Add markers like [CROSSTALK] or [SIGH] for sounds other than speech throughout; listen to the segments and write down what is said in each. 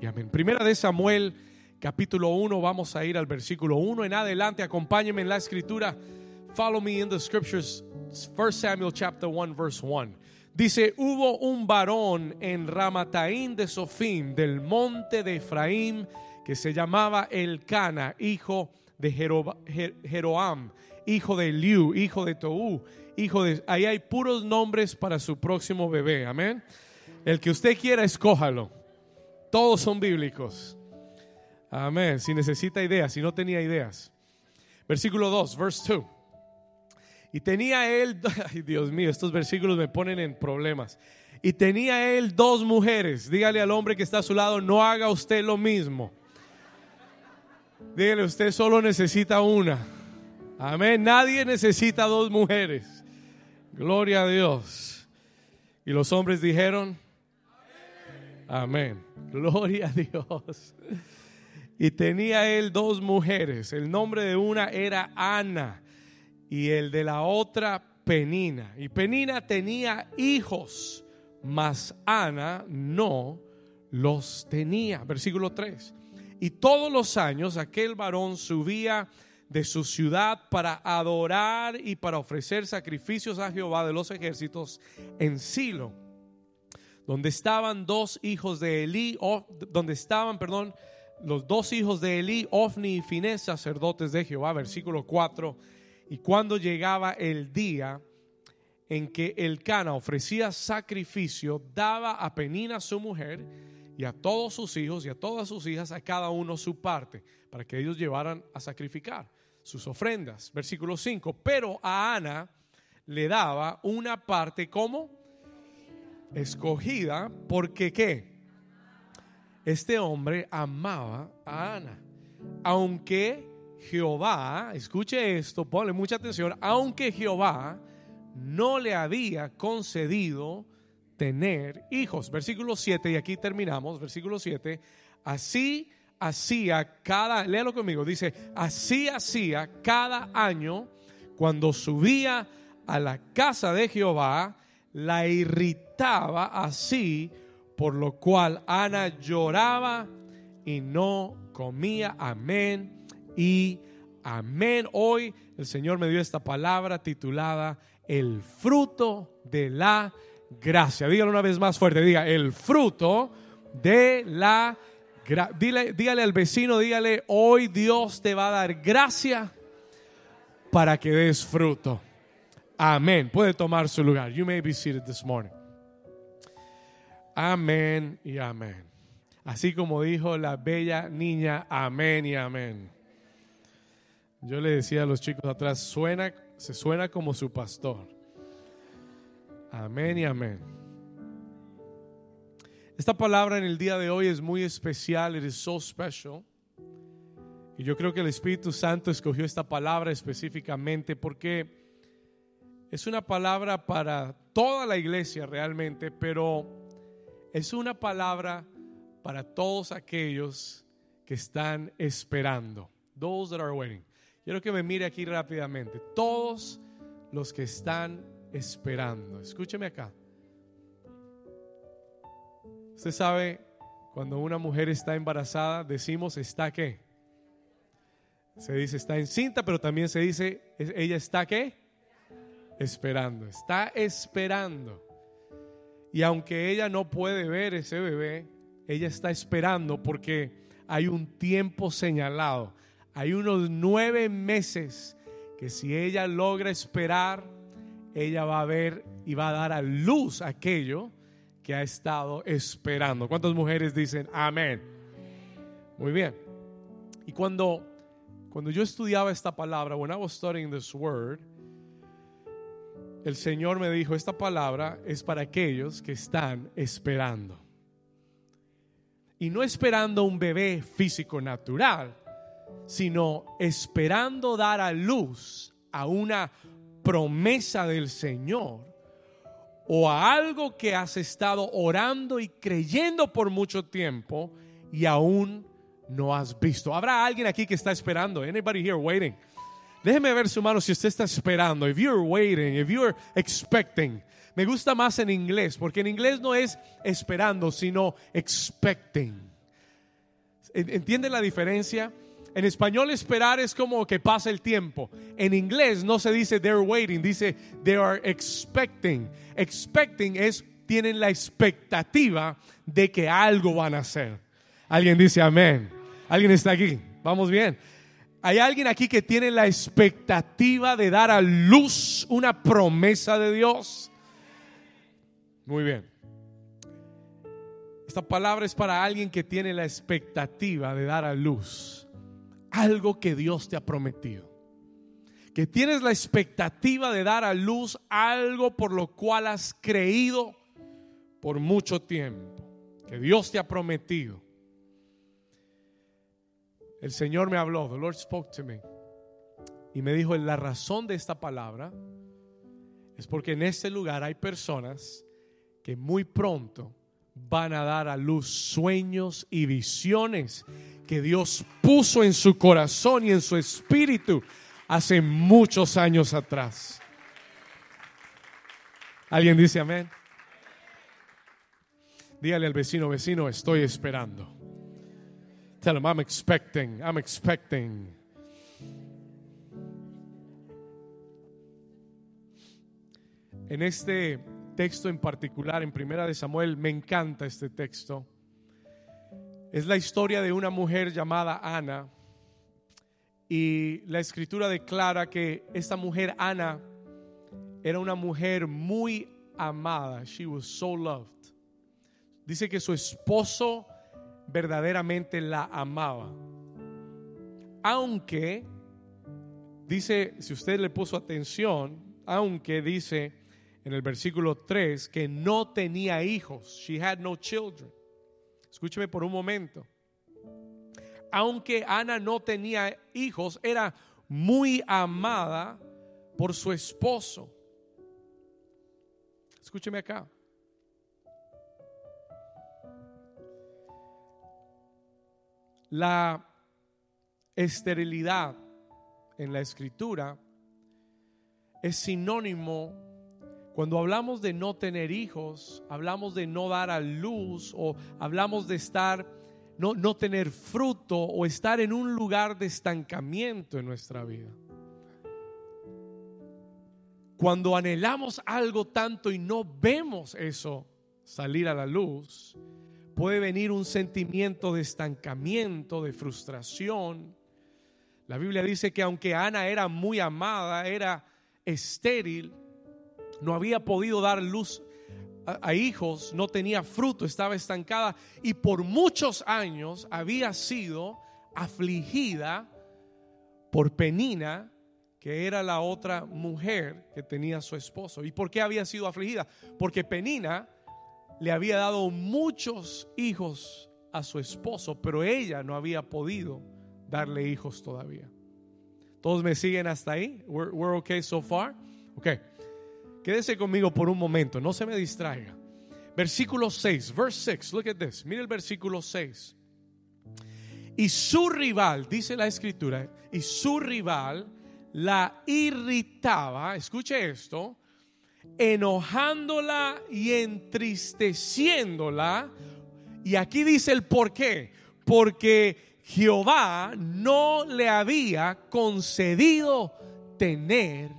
y amén. Primera de Samuel, capítulo 1, vamos a ir al versículo 1 en adelante. Acompáñenme en la escritura. Follow me in the scriptures. 1 Samuel chapter 1 verse 1. Dice, hubo un varón en Ramataín de Sofim, del monte de Efraín, que se llamaba Elcana, hijo de Jeroam, hijo de Liu, hijo de Tou, hijo de... Ahí hay puros nombres para su próximo bebé, amén. El que usted quiera, escójalo. Todos son bíblicos. Amén. Si necesita ideas, si no tenía ideas. Versículo 2, verse 2. Y tenía él, [LAUGHS] ay Dios mío, estos versículos me ponen en problemas. Y tenía él dos mujeres. Dígale al hombre que está a su lado, no haga usted lo mismo. Dígale, usted solo necesita una. Amén. Nadie necesita dos mujeres. Gloria a Dios. Y los hombres dijeron, Amén. Gloria a Dios. Y tenía él dos mujeres. El nombre de una era Ana y el de la otra Penina. Y Penina tenía hijos, mas Ana no los tenía. Versículo 3. Y todos los años aquel varón subía de su ciudad para adorar y para ofrecer sacrificios a Jehová de los ejércitos en Silo, donde estaban dos hijos de Elí, donde estaban, perdón, los dos hijos de Elí, Ofni y Finés, sacerdotes de Jehová, versículo 4. Y cuando llegaba el día en que el Cana ofrecía sacrificio, daba a Penina su mujer y a todos sus hijos y a todas sus hijas, a cada uno su parte, para que ellos llevaran a sacrificar sus ofrendas. Versículo 5. Pero a Ana le daba una parte como escogida, porque qué? Este hombre amaba a Ana. Aunque Jehová, escuche esto, ponle mucha atención, aunque Jehová no le había concedido tener hijos. Versículo 7, y aquí terminamos, versículo 7, así hacía cada, léalo conmigo, dice, así hacía cada año cuando subía a la casa de Jehová, la irritaba así, por lo cual Ana lloraba y no comía. Amén y amén. Hoy el Señor me dio esta palabra titulada El fruto de la gracia. Dígalo una vez más fuerte, diga, el fruto de la gracia. dígale al vecino, dígale, hoy Dios te va a dar gracia para que des fruto. Amén. Puede tomar su lugar. You may be seated this morning. Amén y amén. Así como dijo la bella niña, amén y amén. Yo le decía a los chicos atrás, suena, se suena como su pastor. Amén y amén. Esta palabra en el día de hoy es muy especial, it is so special. Y yo creo que el Espíritu Santo escogió esta palabra específicamente porque es una palabra para toda la iglesia realmente, pero es una palabra para todos aquellos que están esperando. Those that are waiting. Quiero que me mire aquí rápidamente. Todos los que están esperando. Escúcheme acá. Usted sabe, cuando una mujer está embarazada, decimos está qué. Se dice está encinta, pero también se dice ella está qué. Esperando. Está esperando. Y aunque ella no puede ver ese bebé, ella está esperando porque hay un tiempo señalado hay unos nueve meses que si ella logra esperar, ella va a ver y va a dar a luz aquello que ha estado esperando. ¿Cuántas mujeres dicen amén? Muy bien. Y cuando, cuando yo estudiaba esta palabra, when I was studying this word, el Señor me dijo, esta palabra es para aquellos que están esperando. Y no esperando un bebé físico natural, sino esperando dar a luz a una promesa del Señor o a algo que has estado orando y creyendo por mucho tiempo y aún no has visto. ¿Habrá alguien aquí que está esperando? Anybody here waiting? Déjeme ver su mano si usted está esperando. If you're waiting, if you're expecting. Me gusta más en inglés, porque en inglés no es esperando, sino expecting. ¿Entienden la diferencia? En español esperar es como que pasa el tiempo. En inglés no se dice they're waiting, dice they are expecting. Expecting es tienen la expectativa de que algo van a hacer. Alguien dice amén. Alguien está aquí. Vamos bien. Hay alguien aquí que tiene la expectativa de dar a luz una promesa de Dios. Muy bien. Esta palabra es para alguien que tiene la expectativa de dar a luz algo que Dios te ha prometido. Que tienes la expectativa de dar a luz algo por lo cual has creído por mucho tiempo. Que Dios te ha prometido. El Señor me habló, the Lord spoke to me. Y me dijo, la razón de esta palabra es porque en este lugar hay personas que muy pronto van a dar a luz sueños y visiones que Dios puso en su corazón y en su espíritu hace muchos años atrás. ¿Alguien dice amén? Dígale al vecino, vecino, estoy esperando. Tell him, I'm expecting, I'm expecting. En este texto en particular, en Primera de Samuel, me encanta este texto es la historia de una mujer llamada Ana. Y la escritura declara que esta mujer Ana era una mujer muy amada. She was so loved. Dice que su esposo verdaderamente la amaba. Aunque, dice, si usted le puso atención, aunque dice en el versículo 3 que no tenía hijos. She had no children. Escúcheme por un momento. Aunque Ana no tenía hijos, era muy amada por su esposo. Escúcheme acá. La esterilidad en la escritura es sinónimo cuando hablamos de no tener hijos, hablamos de no dar a luz o hablamos de estar, no, no tener fruto o estar en un lugar de estancamiento en nuestra vida. Cuando anhelamos algo tanto y no vemos eso salir a la luz, puede venir un sentimiento de estancamiento, de frustración. La Biblia dice que aunque Ana era muy amada, era estéril, no había podido dar luz a, hijos, no tenía fruto, estaba estancada y por muchos años había sido afligida por Penina, que era la otra mujer que tenía su esposo. ¿Y por qué había sido afligida? Porque Penina le había dado muchos hijos a su esposo, pero ella no había podido darle hijos todavía. ¿Todos me siguen hasta ahí? We're, okay so far? Okay. Quédese conmigo por un momento, no se me distraiga. Versículo 6, verse 6, look at this. Mire el versículo 6. Y su rival, dice la escritura, y su rival la irritaba, escuche esto, enojándola y entristeciéndola. Y aquí dice el por qué. Porque Jehová no le había concedido tener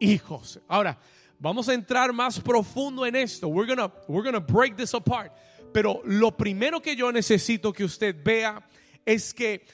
hijos. Ahora, Vamos a entrar más profundo en esto. We're gonna, we're gonna break this apart. Pero lo primero que yo necesito que usted vea es que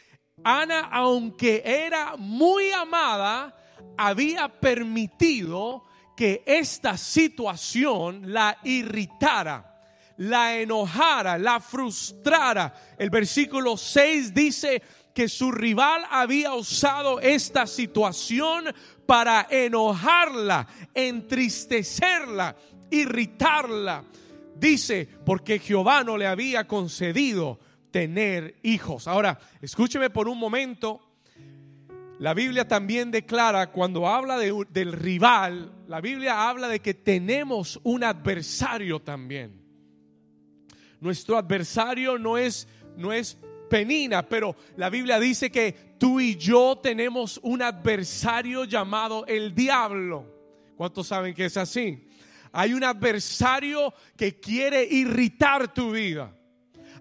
Ana, aunque era muy amada, había permitido que esta situación la irritara, la enojara, la frustrara. El versículo 6 dice que su rival había usado esta situación para enojarla, entristecerla, irritarla. Dice, porque Jehová no le había concedido tener hijos. Ahora, escúcheme por un momento. La Biblia también declara, cuando habla del rival, la Biblia habla de que tenemos un adversario también. Nuestro adversario no es, no es Penina, pero la Biblia dice que tú y yo tenemos un adversario llamado el diablo. ¿Cuántos saben que es así? Hay un adversario que quiere irritar tu vida.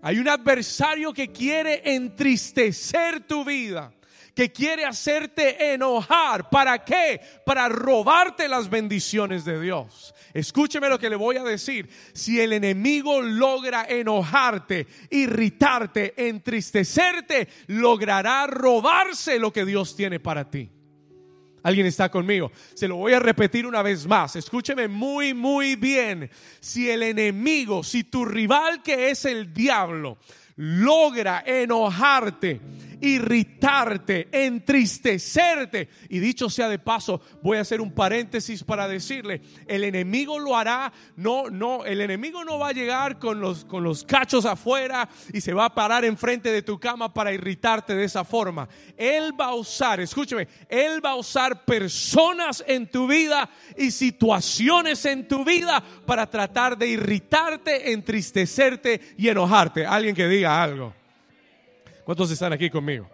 Hay un adversario que quiere entristecer tu vida que quiere hacerte enojar. ¿Para qué? Para robarte las bendiciones de Dios. Escúcheme lo que le voy a decir. Si el enemigo logra enojarte, irritarte, entristecerte, logrará robarse lo que Dios tiene para ti. Alguien está conmigo. Se lo voy a repetir una vez más. Escúcheme muy, muy bien. Si el enemigo, si tu rival que es el diablo, logra enojarte, irritarte, entristecerte. Y dicho sea de paso, voy a hacer un paréntesis para decirle, el enemigo lo hará, no, no, el enemigo no va a llegar con los, con los cachos afuera y se va a parar enfrente de tu cama para irritarte de esa forma. Él va a usar, escúcheme, él va a usar personas en tu vida y situaciones en tu vida para tratar de irritarte, entristecerte y enojarte. Alguien que diga algo. ¿Cuántos están aquí conmigo?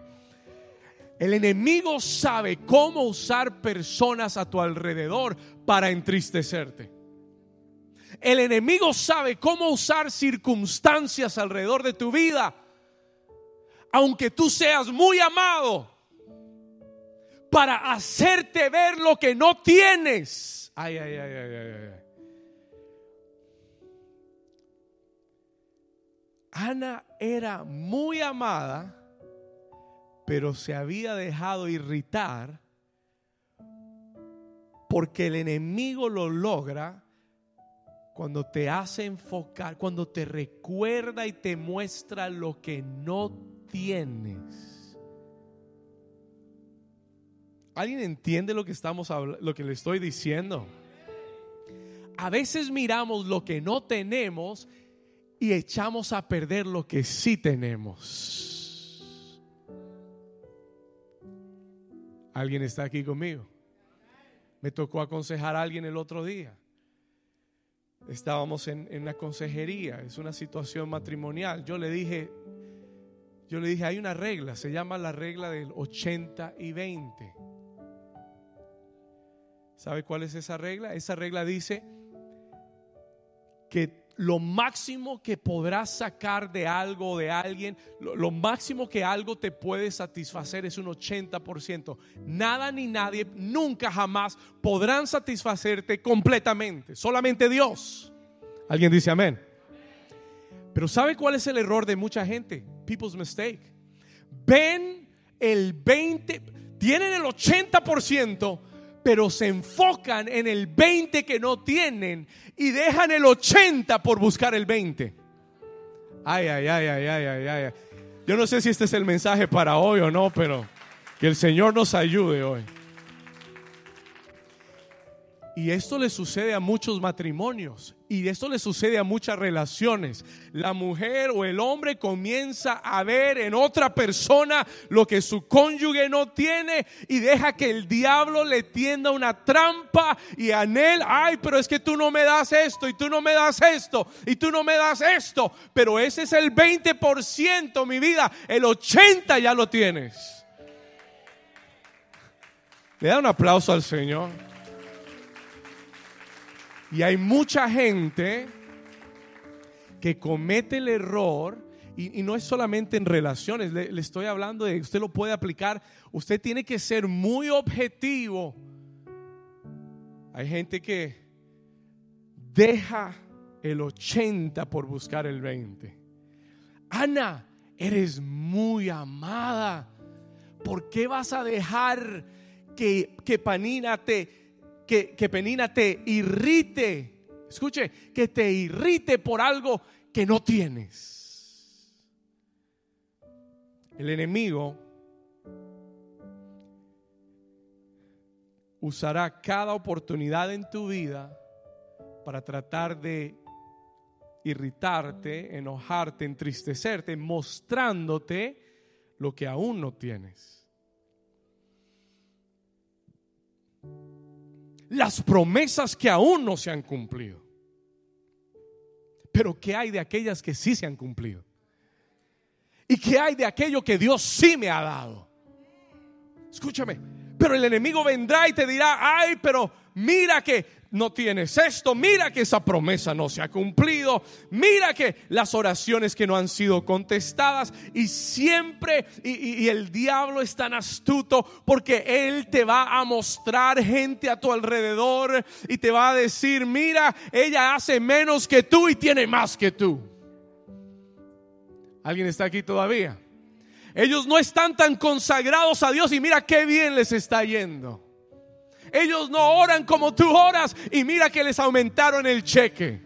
El enemigo sabe cómo usar personas a tu alrededor para entristecerte. El enemigo sabe cómo usar circunstancias alrededor de tu vida, aunque tú seas muy amado, para hacerte ver lo que no tienes. Ay, ay, ay, ay, ay. Ana era muy amada, pero se había dejado irritar porque el enemigo lo logra cuando te hace enfocar, cuando te recuerda y te muestra lo que no tienes. ¿Alguien entiende lo que estamos lo que le estoy diciendo? A veces miramos lo que no tenemos y echamos a perder lo que sí tenemos. ¿Alguien está aquí conmigo? Me tocó aconsejar a alguien el otro día. Estábamos en, en la consejería, es una situación matrimonial. Yo le dije, yo le dije, hay una regla, se llama la regla del 80 y 20. ¿Sabe cuál es esa regla? Esa regla dice que lo máximo que podrás sacar de algo o de alguien, lo, máximo que algo te puede satisfacer es un 80%. Nada ni nadie, nunca jamás podrán satisfacerte completamente. Solamente Dios. ¿Alguien dice amén? Pero ¿sabe cuál es el error de mucha gente? People's mistake. Ven el 20, tienen el 80%, pero se enfocan en el 20 que no tienen y dejan el 80 por buscar el 20. Ay, ay, ay, ay, ay, ay, ay. Yo no sé si este es el mensaje para hoy o no, pero que el Señor nos ayude hoy. Y esto le sucede a muchos matrimonios y esto le sucede a muchas relaciones. La mujer o el hombre comienza a ver en otra persona lo que su cónyuge no tiene y deja que el diablo le tienda una trampa y él ay, pero es que tú no me das esto y tú no me das esto y tú no me das esto. Pero ese es el 20%, mi vida. El 80% ya lo tienes. Le da un aplauso al Señor. Y hay mucha gente que comete el error, y, no es solamente en relaciones, le, estoy hablando de, usted lo puede aplicar, usted tiene que ser muy objetivo. Hay gente que deja el 80 por buscar el 20. Ana, eres muy amada. ¿Por qué vas a dejar que, que Panina te, que, Penina te irrite. Escuche, que te irrite por algo que no tienes. El enemigo usará cada oportunidad en tu vida para tratar de irritarte, enojarte, entristecerte, mostrándote lo que aún no tienes. Las promesas que aún no se han cumplido. Pero ¿qué hay de aquellas que sí se han cumplido? ¿Y qué hay de aquello que Dios sí me ha dado? Escúchame, pero el enemigo vendrá y te dirá, ay, pero mira que no tienes esto, mira que esa promesa no se ha cumplido, mira que las oraciones que no han sido contestadas y siempre, y, el diablo es tan astuto porque él te va a mostrar gente a tu alrededor y te va a decir, mira, ella hace menos que tú y tiene más que tú. ¿Alguien está aquí todavía? Ellos no están tan consagrados a Dios y mira qué bien les está yendo. Ellos no oran como tú oras y mira que les aumentaron el cheque.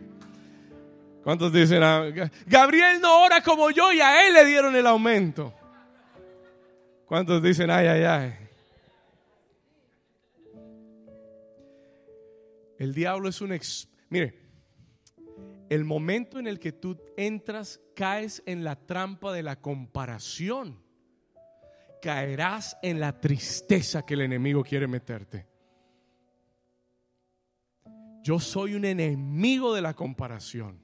¿Cuántos dicen? Ah, Gabriel no ora como yo y a él le dieron el aumento. ¿Cuántos dicen, ay, ay, ay? El diablo es un... Ex... Mire, el momento en el que tú entras, caes en la trampa de la comparación. Caerás en la tristeza que el enemigo quiere meterte. Yo soy un enemigo de la comparación.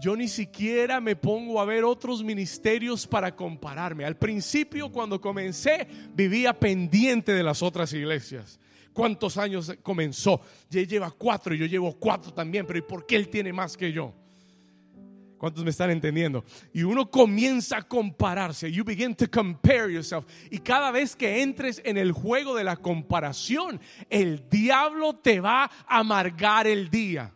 Yo ni siquiera me pongo a ver otros ministerios para compararme. Al principio, cuando comencé, vivía pendiente de las otras iglesias. ¿Cuántos años comenzó? Ya lleva cuatro yo llevo cuatro también, pero ¿y por qué él tiene más que yo? ¿Cuántos me están entendiendo? Y uno comienza a compararse. You begin to compare yourself. Y cada vez que entres en el juego de la comparación, el diablo te va a amargar el día.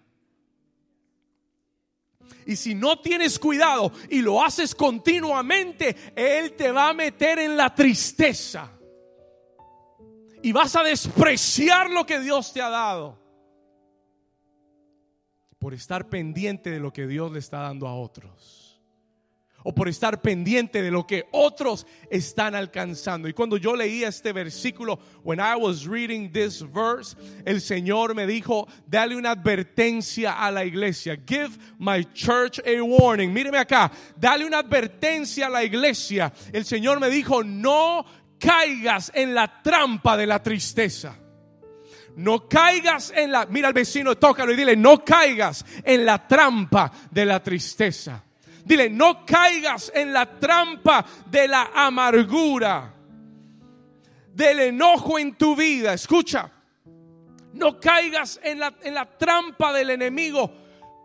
Y si no tienes cuidado y lo haces continuamente, Él te va a meter en la tristeza. Y vas a despreciar lo que Dios te ha dado por estar pendiente de lo que Dios le está dando a otros. O por estar pendiente de lo que otros están alcanzando. Y cuando yo leía este versículo, when I was reading this verse, el Señor me dijo, dale una advertencia a la iglesia. Give my church a warning. Míreme acá, dale una advertencia a la iglesia. El Señor me dijo, no caigas en la trampa de la tristeza. No caigas en la, mira al vecino, tócalo y dile, no caigas en la trampa de la tristeza. Dile, no caigas en la trampa de la amargura, del enojo en tu vida. Escucha, no caigas en la, en la trampa del enemigo.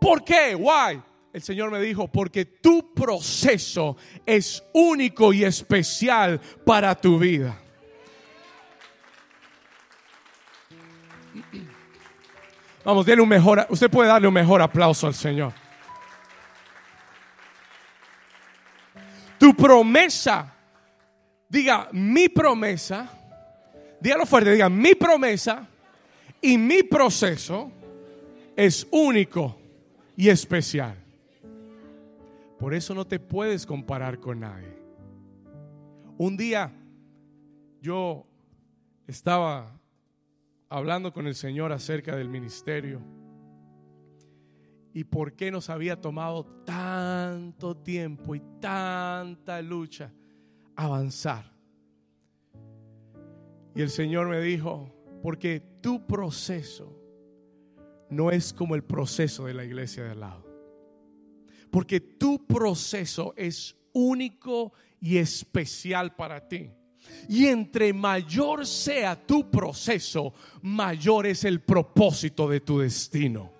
¿Por qué? Why? El Señor me dijo, porque tu proceso es único y especial para tu vida. Vamos, denle un mejor, usted puede darle un mejor aplauso al Señor. Tu promesa, diga mi promesa, dígalo fuerte, diga mi promesa y mi proceso es único y especial. Por eso no te puedes comparar con nadie. Un día yo estaba hablando con el Señor acerca del ministerio y por qué nos había tomado tanto tiempo y tanta lucha avanzar. Y el Señor me dijo, porque tu proceso no es como el proceso de la iglesia de al lado. Porque tu proceso es único y especial para ti. Y entre mayor sea tu proceso, mayor es el propósito de tu destino.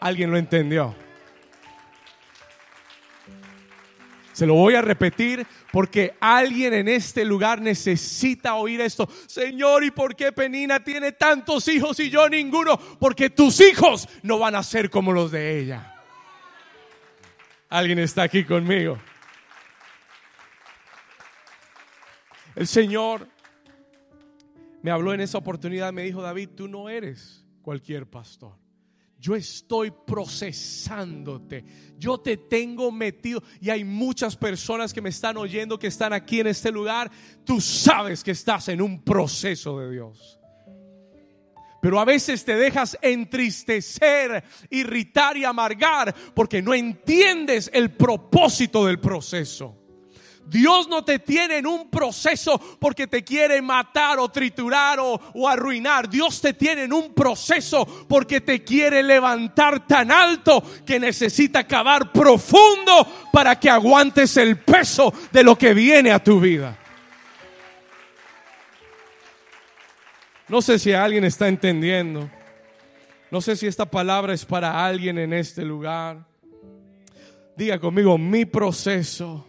¿Alguien lo entendió? Se lo voy a repetir porque alguien en este lugar necesita oír esto. Señor, ¿y por qué Penina tiene tantos hijos y yo ninguno? Porque tus hijos no van a ser como los de ella. ¿Alguien está aquí conmigo? El Señor me habló en esa oportunidad, me dijo, David, tú no eres cualquier pastor. Yo estoy procesándote. Yo te tengo metido. Y hay muchas personas que me están oyendo, que están aquí en este lugar. Tú sabes que estás en un proceso de Dios. Pero a veces te dejas entristecer, irritar y amargar porque no entiendes el propósito del proceso. Dios no te tiene en un proceso porque te quiere matar o triturar o, arruinar. Dios te tiene en un proceso porque te quiere levantar tan alto que necesita cavar profundo para que aguantes el peso de lo que viene a tu vida. No sé si alguien está entendiendo. No sé si esta palabra es para alguien en este lugar. Diga conmigo, mi proceso.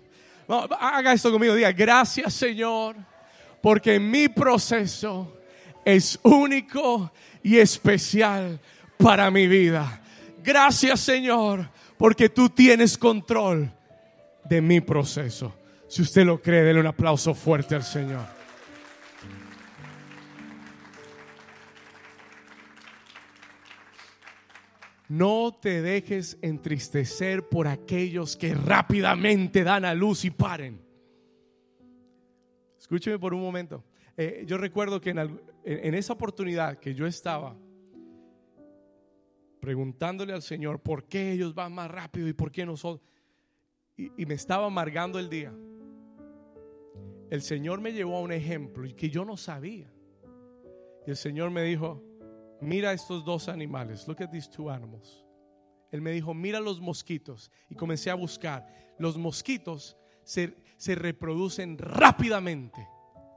Haga esto conmigo, diga, gracias Señor, porque mi proceso es único y especial para mi vida. Gracias Señor, porque tú tienes control de mi proceso. Si usted lo cree, denle un aplauso fuerte al Señor. No te dejes entristecer por aquellos que rápidamente dan a luz y paren. Escúcheme por un momento. Eh, yo recuerdo que en, esa oportunidad que yo estaba preguntándole al Señor por qué ellos van más rápido y por qué nosotros, y, y me estaba amargando el día. El Señor me llevó a un ejemplo que yo no sabía. Y el Señor me dijo, mira estos dos animales, look at these two animals. Él me dijo, mira los mosquitos. Y comencé a buscar. Los mosquitos se, se reproducen rápidamente.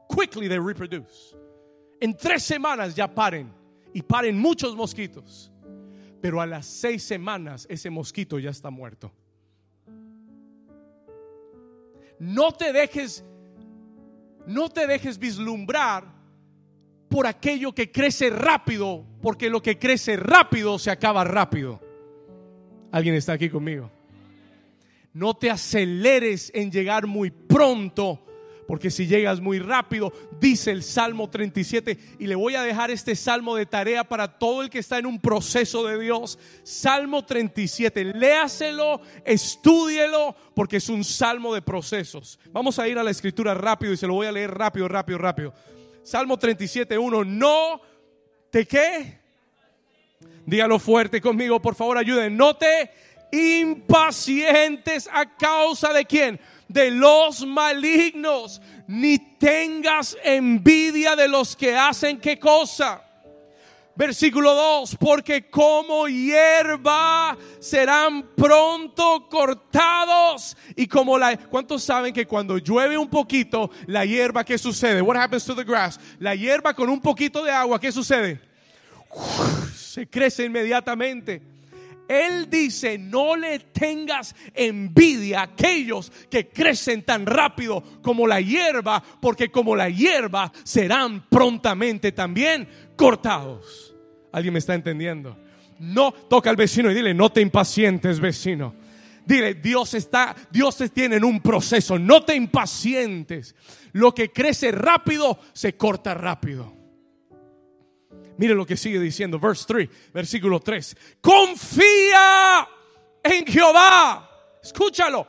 Quickly they reproduce. En tres semanas ya paren. Y paren muchos mosquitos. Pero a las seis semanas ese mosquito ya está muerto. No te dejes, no te dejes vislumbrar por aquello que crece rápido, porque lo que crece rápido se acaba rápido. ¿Alguien está aquí conmigo? No te aceleres en llegar muy pronto, porque si llegas muy rápido, dice el Salmo 37, y le voy a dejar este salmo de tarea para todo el que está en un proceso de Dios. Salmo 37, léaselo, estúdielo, porque es un salmo de procesos. Vamos a ir a la escritura rápido y se lo voy a leer rápido, rápido, rápido. Salmo 37, 1. No te qué. Dígalo fuerte conmigo, por favor, ayuden. No te impacientes a causa de quién? De los malignos, ni tengas envidia de los que hacen qué cosa Versículo 2, porque como hierba serán pronto cortados y como la... ¿Cuántos saben que cuando llueve un poquito, la hierba, ¿qué sucede? What happens to the grass? La hierba con un poquito de agua, ¿qué sucede? se crece inmediatamente. Él dice, no le tengas envidia a aquellos que crecen tan rápido como la hierba, porque como la hierba serán prontamente también cortados. ¿Alguien me está entendiendo? No toca al vecino y dile, no te impacientes, vecino. Dile, Dios está, Dios tiene en un proceso, no te impacientes. Lo que crece rápido se corta rápido. Mire lo que sigue diciendo, verse 3, versículo 3. Confía en Jehová. Escúchalo.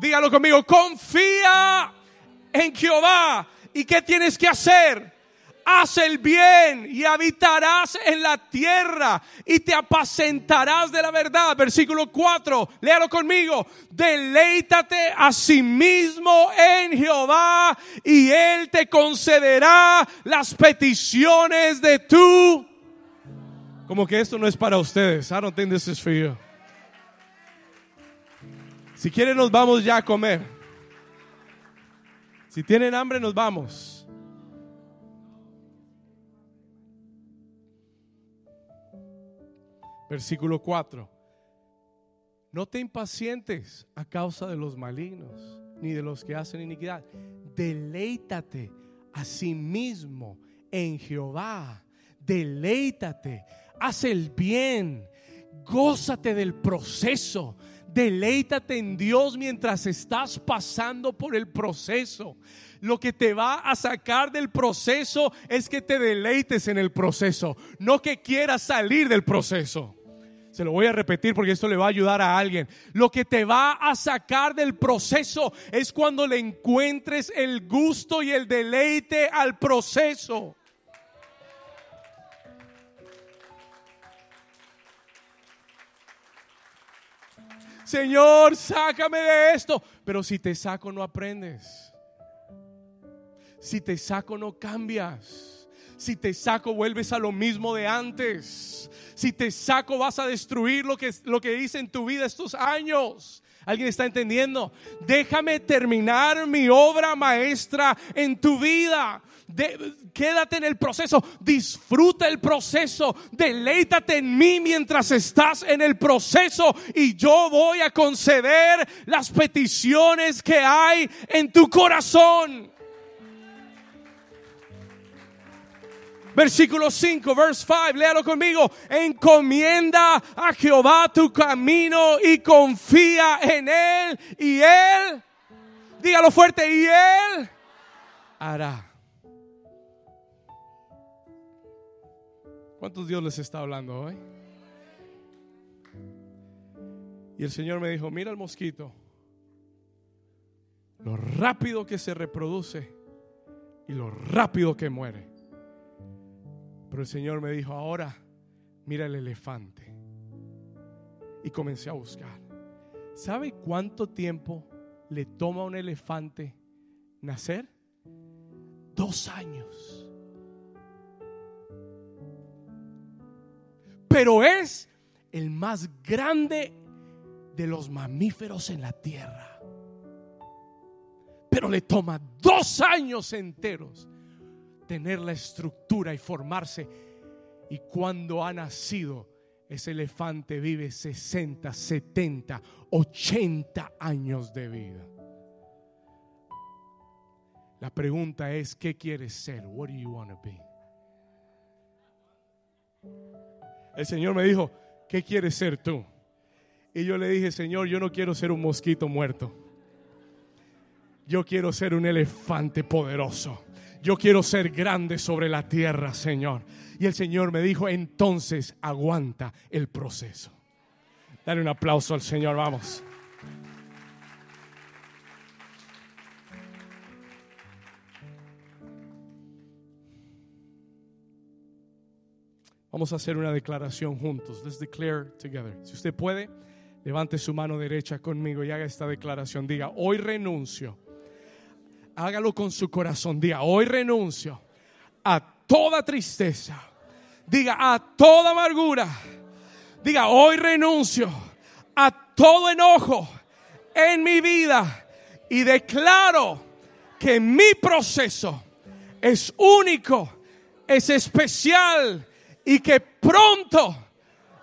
dígalo conmigo, confía en Jehová. ¿Y qué tienes que hacer? Haz el bien y habitarás en la tierra y te apacentarás de la verdad. Versículo 4, léalo conmigo. Deleítate a sí mismo en Jehová y Él te concederá las peticiones de tu. Como que esto no es para ustedes. I don't think this is for you. Si quieren nos vamos ya a comer. Si tienen hambre nos vamos. Versículo 4. No te impacientes a causa de los malignos, ni de los que hacen iniquidad. Deleítate a sí mismo en Jehová. Deleítate, haz el bien, gózate del proceso. Deleítate en Dios mientras estás pasando por el proceso. Lo que te va a sacar del proceso es que te deleites en el proceso, no que quieras salir del proceso. Se lo voy a repetir porque esto le va a ayudar a alguien. Lo que te va a sacar del proceso es cuando le encuentres el gusto y el deleite al proceso. Señor, sácame de esto. Pero si te saco no aprendes. Si te saco no cambias. Si te saco, vuelves a lo mismo de antes. Si te saco, vas a destruir lo que, lo que hice en tu vida estos años. ¿Alguien está entendiendo? Déjame terminar mi obra maestra en tu vida. quédate en el proceso, disfruta el proceso, deleítate en mí mientras estás en el proceso y yo voy a conceder las peticiones que hay en tu corazón. Versículo 5, verse 5, léalo conmigo. Encomienda a Jehová tu camino y confía en Él. Y Él, dígalo fuerte, y Él hará. ¿Cuántos Dios les está hablando hoy? Y el Señor me dijo, mira el mosquito, lo rápido que se reproduce y lo rápido que muere. Pero el Señor me dijo, ahora mira el elefante. Y comencé a buscar. ¿Sabe cuánto tiempo le toma a un elefante nacer? Dos años. Pero es el más grande de los mamíferos en la tierra. Pero le toma dos años enteros tener la estructura y formarse. Y cuando ha nacido, ese elefante vive 60, 70, 80 años de vida. La pregunta es, ¿qué quieres ser? What do you want to be? El Señor me dijo, ¿qué quieres ser tú? Y yo le dije, Señor, yo no quiero ser un mosquito muerto. Yo quiero ser un elefante poderoso yo quiero ser grande sobre la tierra, Señor. Y el Señor me dijo, entonces aguanta el proceso. Dale un aplauso al Señor, vamos. Vamos a hacer una declaración juntos. Let's declare together. Si usted puede, levante su mano derecha conmigo y haga esta declaración. Diga, hoy renuncio hágalo con su corazón. Diga, hoy renuncio a toda tristeza. Diga, a toda amargura. Diga, hoy renuncio a todo enojo en mi vida y declaro que mi proceso es único, es especial y que pronto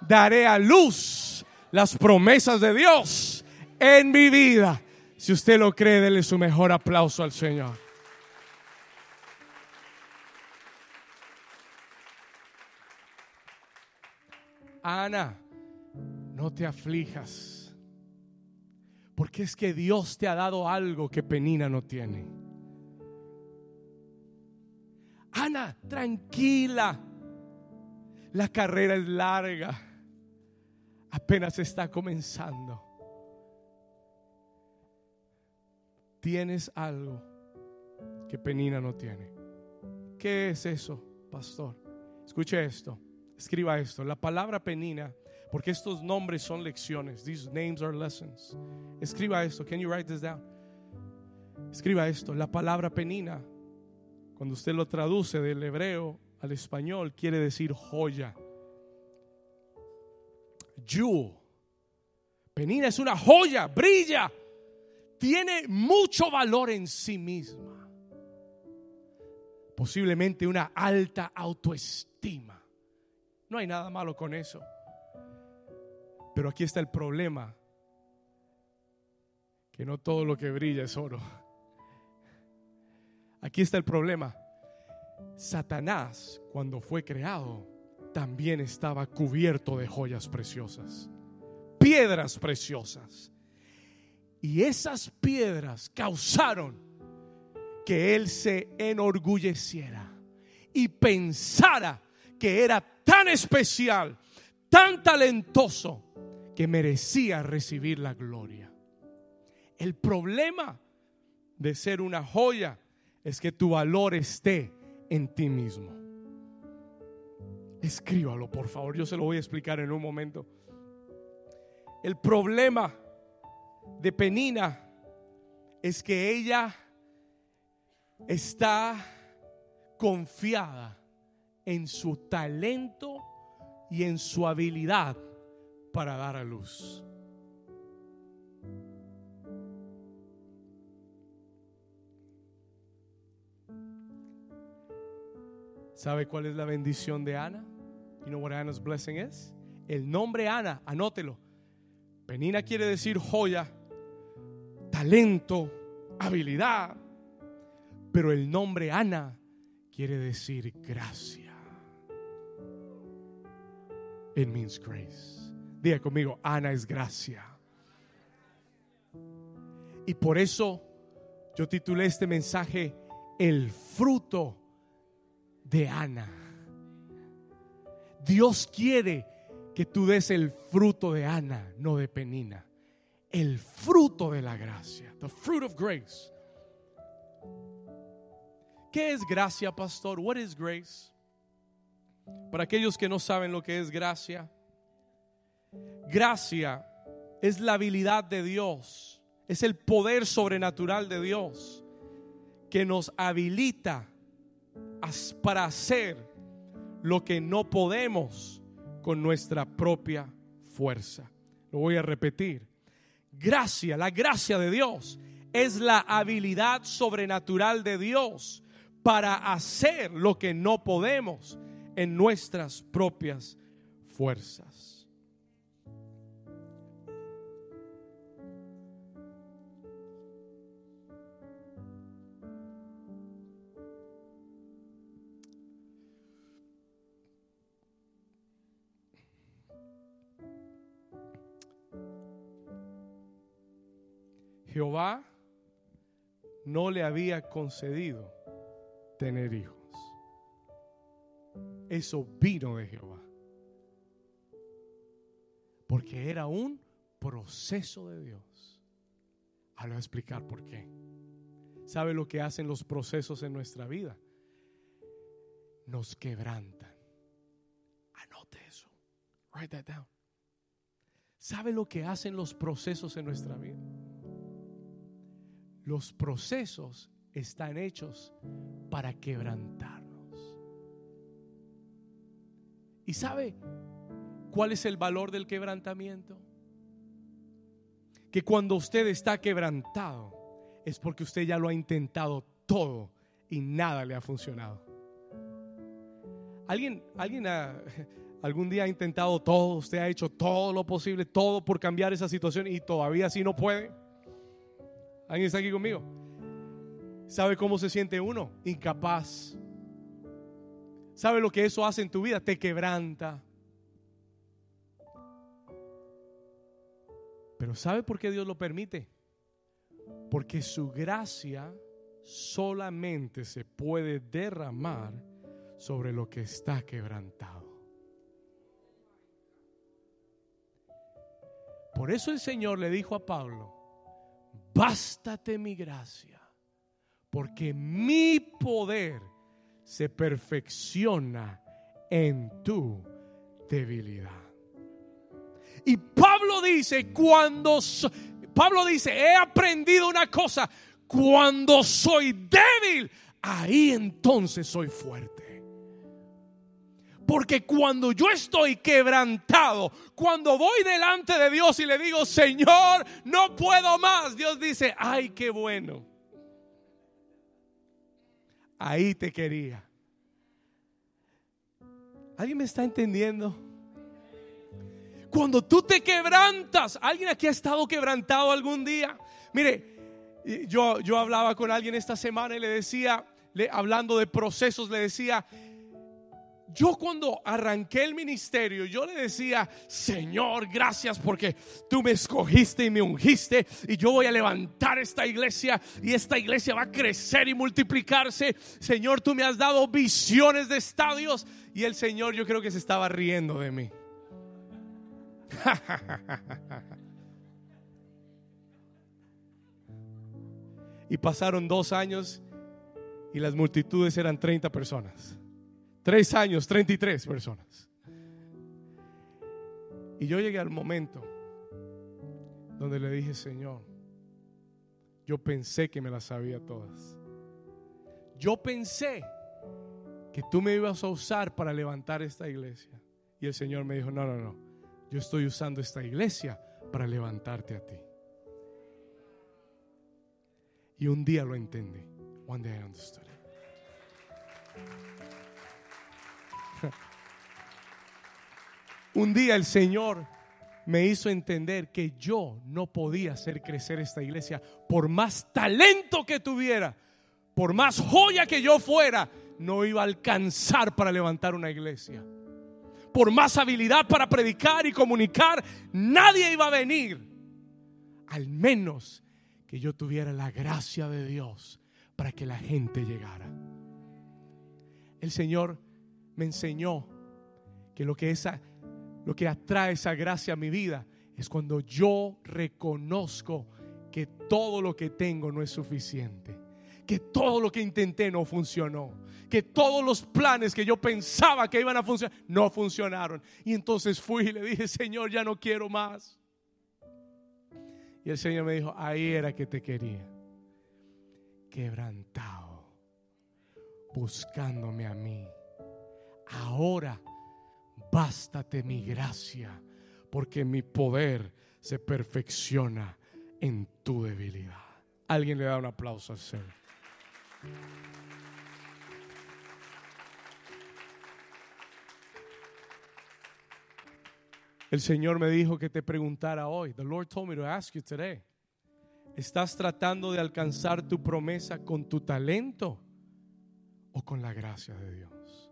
daré a luz las promesas de Dios en mi vida si usted lo cree, déle su mejor aplauso al Señor. Ana, no te aflijas. Porque es que Dios te ha dado algo que Penina no tiene. Ana, tranquila. La carrera es larga. Apenas está comenzando. Tienes algo que Penina no tiene. ¿Qué es eso, pastor? Escuche esto, escriba esto. La palabra Penina, porque estos nombres son lecciones. These names are lessons. Escriba esto. Can you write this down? Escriba esto. La palabra Penina, cuando usted lo traduce del hebreo al español, quiere decir joya. Jewel. Penina es una joya, brilla tiene mucho valor en sí misma. Posiblemente una alta autoestima. No hay nada malo con eso. Pero aquí está el problema. Que no todo lo que brilla es oro. Aquí está el problema. Satanás, cuando fue creado, también estaba cubierto de joyas preciosas, piedras preciosas. Y esas piedras causaron que él se enorgulleciera y pensara que era tan especial, tan talentoso, que merecía recibir la gloria. El problema de ser una joya es que tu valor esté en ti mismo. Escríbalo, por favor, yo se lo voy a explicar en un momento. El problema de Penina es que ella está confiada en su talento y en su habilidad para dar a luz. ¿Sabe cuál es la bendición de Ana? You know what Anna's blessing is? El nombre Ana, anótelo. Penina quiere decir joya talento, habilidad. Pero el nombre Ana quiere decir gracia. It means grace. Diga conmigo, Ana es gracia. Y por eso yo titulé este mensaje El fruto de Ana. Dios quiere que tú des el fruto de Ana, no de Penina. El fruto de la gracia. The fruit of grace. ¿Qué es gracia, pastor? What is grace? Para aquellos que no saben lo que es gracia, gracia es la habilidad de Dios, es el poder sobrenatural de Dios que nos habilita para hacer lo que no podemos con nuestra propia fuerza. Lo voy a repetir. Gracia, la gracia de Dios es la habilidad sobrenatural de Dios para hacer lo que no podemos en nuestras propias fuerzas. No le había concedido tener hijos. Eso vino de Jehová. Porque era un proceso de Dios. Ahora voy a explicar por qué. ¿Sabe lo que hacen los procesos en nuestra vida? Nos quebrantan. Anote eso. Write that down. ¿Sabe lo que hacen los procesos en nuestra vida? Los procesos están hechos para quebrantarnos. ¿Y sabe cuál es el valor del quebrantamiento? Que cuando usted está quebrantado es porque usted ya lo ha intentado todo y nada le ha funcionado. ¿Alguien, alguien algún día ha intentado todo? Usted ha hecho todo lo posible, todo por cambiar esa situación y todavía así no puede. ¿Alguien está aquí conmigo? ¿Sabe cómo se siente uno? Incapaz. ¿Sabe lo que eso hace en tu vida? Te quebranta. Pero ¿sabe por qué Dios lo permite? Porque su gracia solamente se puede derramar sobre lo que está quebrantado. Por eso el Señor le dijo a Pablo, bástate mi gracia, porque mi poder se perfecciona en tu debilidad. Y Pablo dice, cuando Pablo dice, he aprendido una cosa, cuando soy débil, ahí entonces soy fuerte. Porque cuando yo estoy quebrantado, cuando voy delante de Dios y le digo, Señor, no puedo más, Dios dice, ay, qué bueno. Ahí te quería. ¿Alguien me está entendiendo? Cuando tú te quebrantas, ¿alguien aquí ha estado quebrantado algún día? Mire, yo, yo hablaba con alguien esta semana y le decía, le, hablando de procesos, le decía, yo cuando arranqué el ministerio, yo le decía, Señor, gracias porque tú me escogiste y me ungiste y yo voy a levantar esta iglesia y esta iglesia va a crecer y multiplicarse. Señor, tú me has dado visiones de estadios y el Señor yo creo que se estaba riendo de mí. [LAUGHS] y pasaron dos años y las multitudes eran 30 personas. Tres años, 33 personas. Y yo llegué al momento donde le dije, Señor, yo pensé que me las sabía todas. Yo pensé que tú me ibas a usar para levantar esta iglesia. Y el Señor me dijo, no, no, no, yo estoy usando esta iglesia para levantarte a ti. Y un día lo entendí. One day I understood Un día el Señor me hizo entender que yo no podía hacer crecer esta iglesia por más talento que tuviera, por más joya que yo fuera, no iba a alcanzar para levantar una iglesia. Por más habilidad para predicar y comunicar, nadie iba a venir. Al menos que yo tuviera la gracia de Dios para que la gente llegara. El Señor me enseñó que lo que esa lo que atrae esa gracia a mi vida es cuando yo reconozco que todo lo que tengo no es suficiente, que todo lo que intenté no funcionó, que todos los planes que yo pensaba que iban a funcionar no funcionaron. Y entonces fui y le dije, Señor, ya no quiero más. Y el Señor me dijo, ahí era que te quería, quebrantado, buscándome a mí. Ahora bástate mi gracia, porque mi poder se perfecciona en tu debilidad. Alguien le da un aplauso al Señor. El Señor me dijo que te preguntara hoy. The Lord told me to ask you today. ¿Estás tratando de alcanzar tu promesa con tu talento o con la gracia de Dios?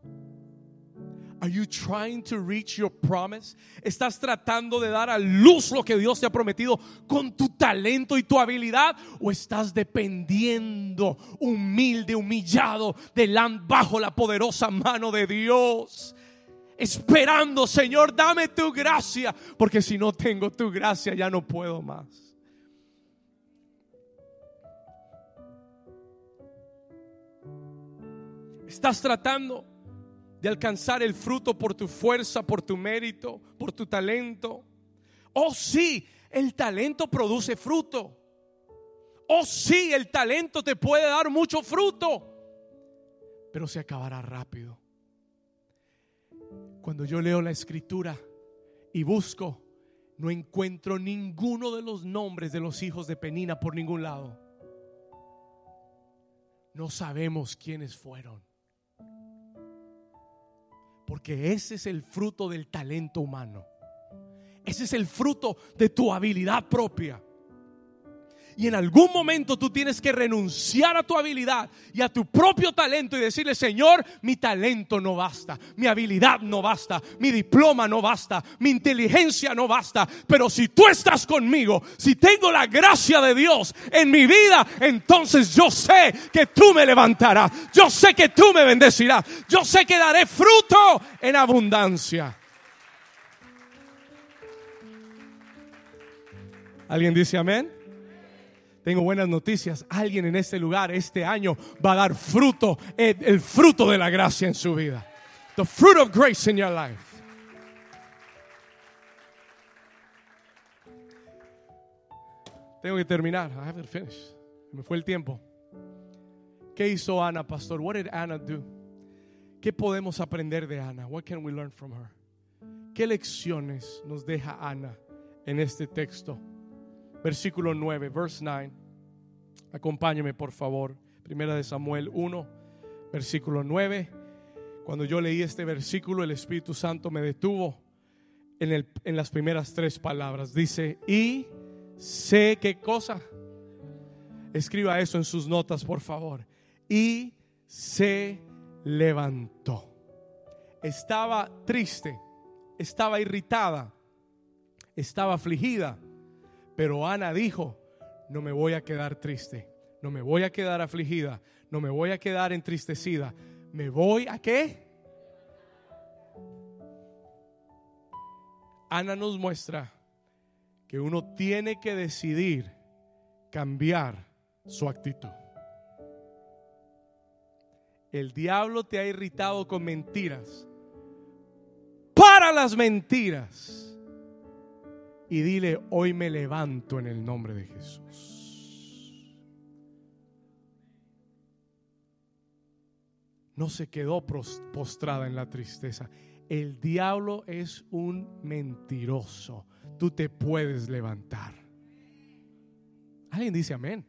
Are you trying to reach your promise? ¿Estás tratando de dar a luz lo que Dios te ha prometido con tu talento y tu habilidad? ¿O estás dependiendo humilde, humillado, bajo la poderosa mano de Dios? Esperando, Señor, dame tu gracia, porque si no tengo tu gracia ya no puedo más. Estás tratando de alcanzar el fruto por tu fuerza, por tu mérito, por tu talento. Oh sí, el talento produce fruto. Oh sí, el talento te puede dar mucho fruto, pero se acabará rápido. Cuando yo leo la escritura y busco, no encuentro ninguno de los nombres de los hijos de Penina por ningún lado. No sabemos quiénes fueron. Porque ese es el fruto del talento humano. Ese es el fruto de tu habilidad propia. Y en algún momento tú tienes que renunciar a tu habilidad y a tu propio talento y decirle, Señor, mi talento no basta, mi habilidad no basta, mi diploma no basta, mi inteligencia no basta. Pero si tú estás conmigo, si tengo la gracia de Dios en mi vida, entonces yo sé que tú me levantarás, yo sé que tú me bendecirás, yo sé que daré fruto en abundancia. ¿Alguien dice amén? Tengo buenas noticias. Alguien en este lugar este año va a dar fruto, el, fruto de la gracia en su vida. The fruit of grace in your life. Tengo que terminar. I haven't finished. Me fue el tiempo. ¿Qué hizo Ana, pastor? What did Anna do? ¿Qué podemos aprender de Ana? What can we learn from her? ¿Qué lecciones nos deja Ana en este texto? Versículo 9, verse 9. Acompáñeme, por favor. Primera de Samuel 1, versículo 9. Cuando yo leí este versículo, el Espíritu Santo me detuvo en, el, en las primeras tres palabras. Dice, y sé qué cosa. Escriba eso en sus notas, por favor. Y se levantó. Estaba triste, estaba irritada, estaba afligida pero Ana dijo, no me voy a quedar triste, no me voy a quedar afligida, no me voy a quedar entristecida. ¿Me voy a qué? Ana nos muestra que uno tiene que decidir cambiar su actitud. El diablo te ha irritado con mentiras. Para las mentiras y dile, hoy me levanto en el nombre de Jesús. No se quedó postrada en la tristeza. El diablo es un mentiroso. Tú te puedes levantar. ¿Alguien dice amén?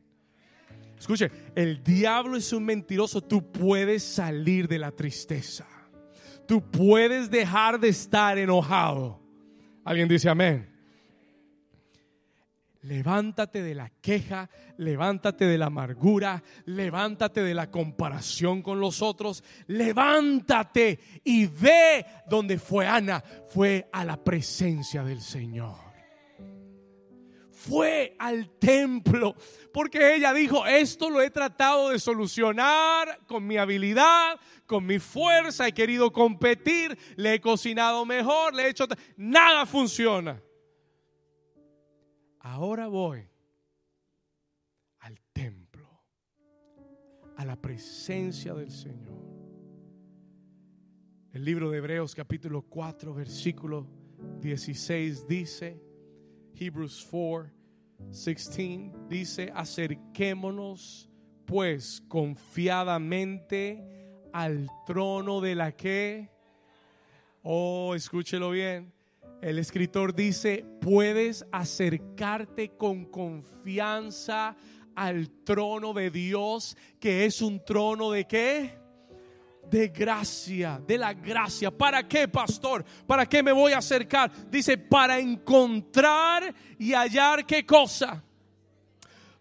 Escuche, el diablo es un mentiroso. Tú puedes salir de la tristeza Tú puedes dejar de estar enojado. Alguien dice amén. Levántate de la queja, levántate de la amargura, levántate de la comparación con los otros, levántate y ve donde fue Ana, fue a la presencia del Señor. Fue al templo porque ella dijo, esto lo he tratado de solucionar con mi habilidad, con mi fuerza, he querido competir, le he cocinado mejor, le he hecho... Nada funciona ahora voy al templo, a la presencia del Señor. El libro de Hebreos capítulo 4 versículo 16 dice, Hebrews 4, 16 dice, acerquémonos pues confiadamente al trono de la que, oh, escúchelo bien, el escritor dice, puedes acercarte con confianza al trono de Dios, que es un trono de qué? De gracia, de la gracia. ¿Para qué, pastor? ¿Para qué me voy a acercar? Dice, para encontrar y hallar qué cosa.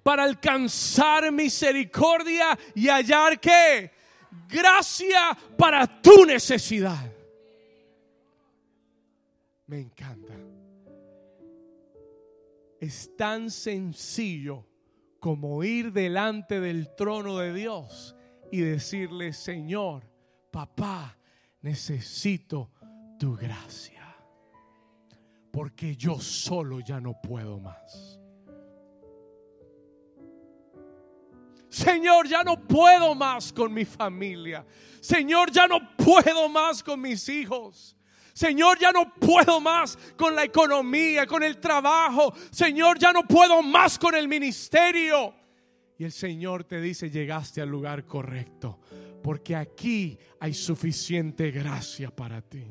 Para alcanzar misericordia y hallar qué. Gracia para tu necesidad. Me encanta. Es tan sencillo como ir delante del trono de Dios y decirle, Señor, papá, necesito tu gracia. Porque yo solo ya no puedo más. Señor, ya no puedo más con mi familia. Señor, ya no puedo más con mis hijos. Señor, ya no puedo más con la economía, con el trabajo. Señor, ya no puedo más con el ministerio. Y el Señor te dice, llegaste al lugar correcto, porque aquí hay suficiente gracia para ti.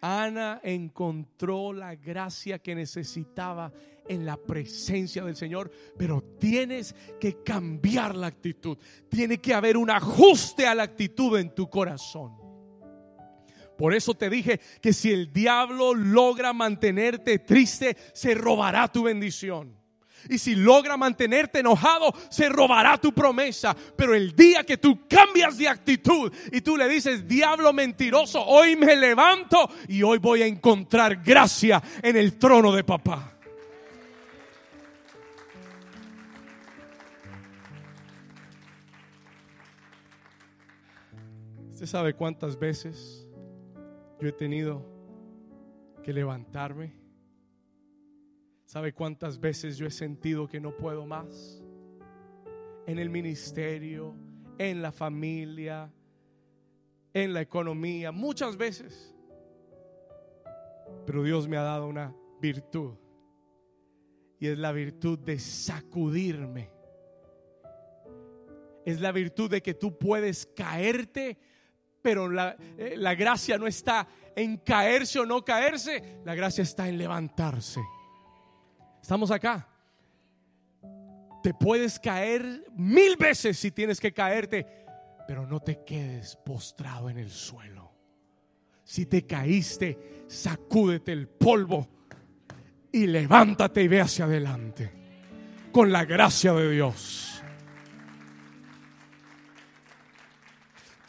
Ana encontró la gracia que necesitaba en la presencia del Señor, pero tienes que cambiar la actitud. Tiene que haber un ajuste a la actitud en tu corazón. Por eso te dije que si el diablo logra mantenerte triste, se robará tu bendición. Y si logra mantenerte enojado, se robará tu promesa. Pero el día que tú cambias de actitud y tú le dices, diablo mentiroso, hoy me levanto y hoy voy a encontrar gracia en el trono de papá. ¿Usted sabe cuántas veces he tenido que levantarme. ¿Sabe cuántas veces yo he sentido que no puedo más? En el ministerio, en la familia, en la economía, muchas veces. Pero Dios me ha dado una virtud. Y es la virtud de sacudirme. Es la virtud de que tú puedes caerte pero eh, la, gracia no está en caerse o no caerse, la gracia está en levantarse. Estamos acá. Te puedes caer mil veces si tienes que caerte, pero no te quedes postrado en el suelo. Si te caíste, sacúdete el polvo y levántate y ve hacia adelante con la gracia de Dios.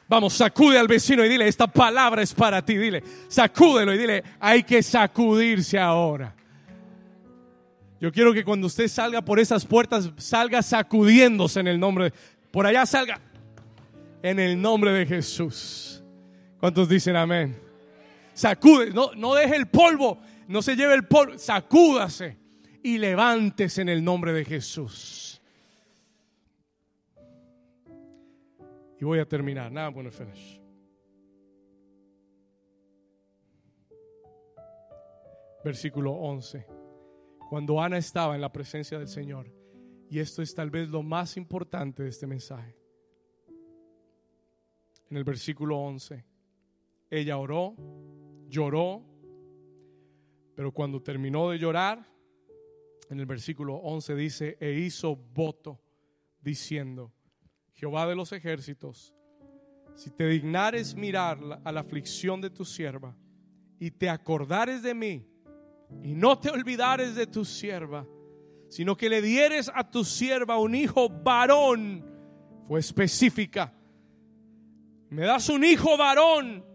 Vamos, sacude al vecino y dile, esta palabra es para ti. Dile, sacúdelo y dile, hay que sacudirse ahora. Yo quiero que cuando usted salga por esas puertas, salga sacudiéndose en el nombre. Por allá salga en el nombre de Jesús. ¿Cuántos dicen amén? Sacude, no, no deje el polvo, no se lleve el polvo, sacúdase y levántese en el nombre de Jesús. Voy a terminar. Now I'm going to finish. Versículo 11. Cuando Ana estaba en la presencia del Señor, y esto es tal vez lo más importante de este mensaje. En el versículo 11, ella oró, lloró, pero cuando terminó de llorar, en el versículo 11 dice, e hizo voto diciendo, Jehová de los ejércitos, si te dignares mirar a la aflicción de tu sierva y te acordares de mí y no te olvidares de tu sierva, sino que le dieres a tu sierva un hijo varón, fue específica. Me das un hijo varón,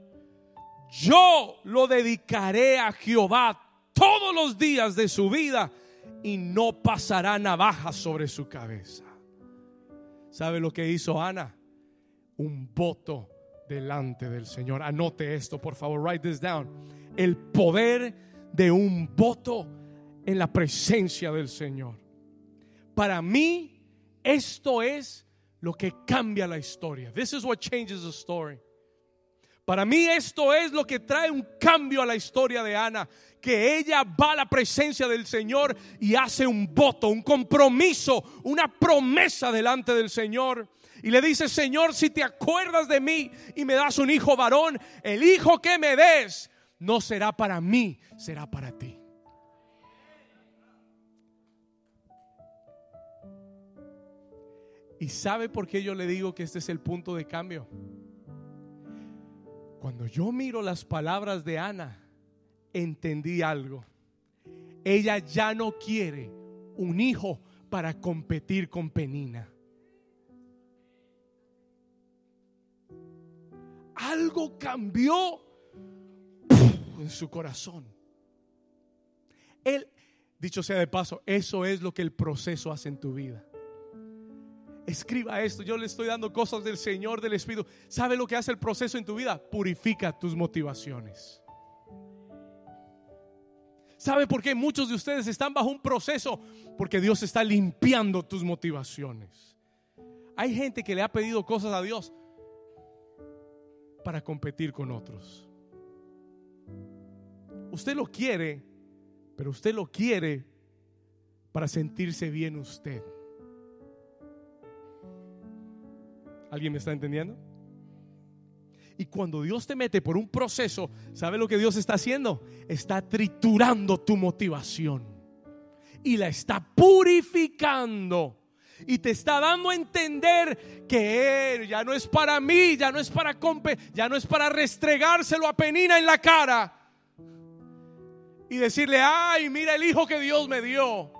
yo lo dedicaré a Jehová todos los días de su vida y no pasará navaja sobre su cabeza. ¿Sabe lo que hizo Ana? Un voto delante del Señor. Anote esto, por favor, write this down. El poder de un voto en la presencia del Señor. Para mí, esto es lo que cambia la historia. This is what changes the story. Para mí esto es lo que trae un cambio a la historia de Ana, que ella va a la presencia del Señor y hace un voto, un compromiso, una promesa delante del Señor. Y le dice, Señor, si te acuerdas de mí y me das un hijo varón, el hijo que me des no será para mí, será para ti. ¿Y sabe por qué yo le digo que este es el punto de cambio? Cuando yo miro las palabras de Ana, entendí algo. Ella ya no quiere un hijo para competir con Penina. Algo cambió en su corazón. Él, dicho sea de paso, eso es lo que el proceso hace en tu vida. Escriba esto, yo le estoy dando cosas del Señor, del Espíritu. ¿Sabe lo que hace el proceso en tu vida? Purifica tus motivaciones. ¿Sabe por qué muchos de ustedes están bajo un proceso? Porque Dios está limpiando tus motivaciones. Hay gente que le ha pedido cosas a Dios para competir con otros. Usted lo quiere, pero usted lo quiere para sentirse bien usted. ¿Alguien me está entendiendo? Y cuando Dios te mete por un proceso, ¿sabe lo que Dios está haciendo? Está triturando tu motivación y la está purificando. Y te está dando a entender que Él ya no es para mí, ya no es para compe- ya no es para restregárselo a Penina en la cara y decirle, ay, mira el hijo que Dios me dio.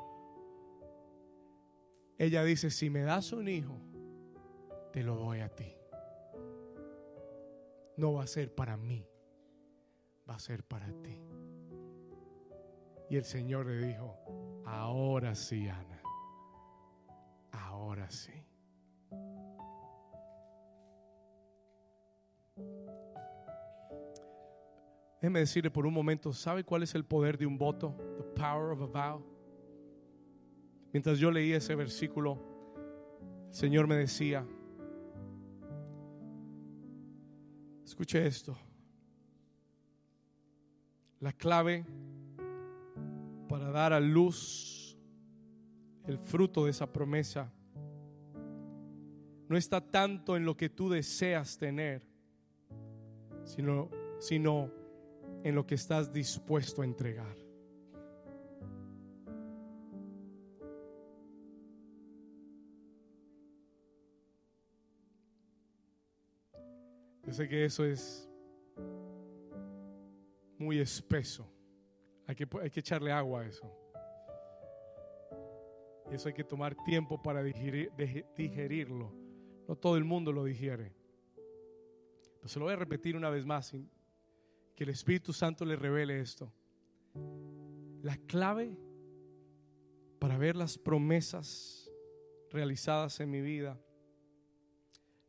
Ella dice, si me das un hijo, te lo doy a ti. No va a ser para mí, va a ser para ti. Y el Señor le dijo, ahora sí, Ana, ahora sí. Déjeme decirle por un momento, ¿sabe cuál es el poder de un voto? The power of a vow. Mientras yo leía ese versículo, el Señor me decía, escuche esto, la clave para dar a luz el fruto de esa promesa no está tanto en lo que tú deseas tener, sino, sino en lo que estás dispuesto a entregar. Yo sé que eso es muy espeso. Hay que, hay que echarle agua a eso. Y eso hay que tomar tiempo para digerir- digerirlo. No todo el mundo lo digiere. Pero se lo voy a repetir una vez más. Que el Espíritu Santo le revele esto. La clave para ver las promesas realizadas en mi vida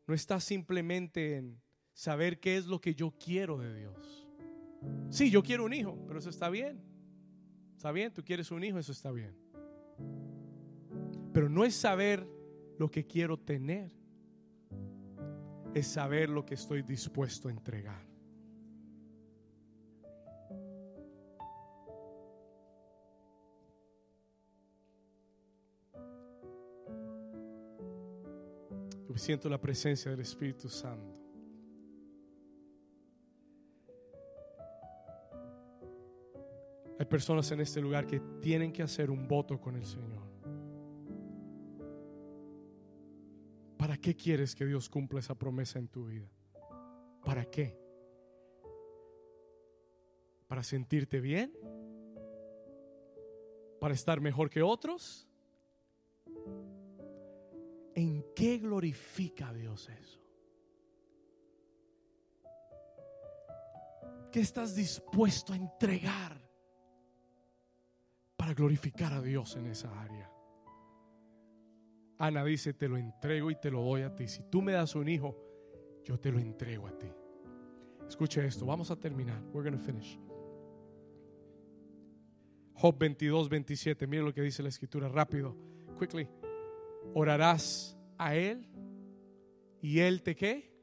no está simplemente en saber qué es lo que yo quiero de Dios. Sí, yo quiero un hijo, pero eso está bien. Está bien, tú quieres un hijo, eso está bien. Pero no es saber lo que quiero tener, es saber lo que estoy dispuesto a entregar. Yo siento la presencia del Espíritu Santo. Hay personas en este lugar que tienen que hacer un voto con el Señor. ¿Para qué quieres que Dios cumpla esa promesa en tu vida? ¿Para qué? ¿Para sentirte bien? ¿Para estar mejor que otros? ¿En qué glorifica Dios eso? ¿Qué estás dispuesto a entregar para glorificar a Dios en esa área? Ana dice, te lo entrego y te lo doy a ti. Si tú me das un hijo, yo te lo entrego a ti. Escuche esto, vamos a terminar. We're going to finish. Job 22, 27. Mira lo que dice la escritura rápido. Quickly. Orarás a él y él te qué?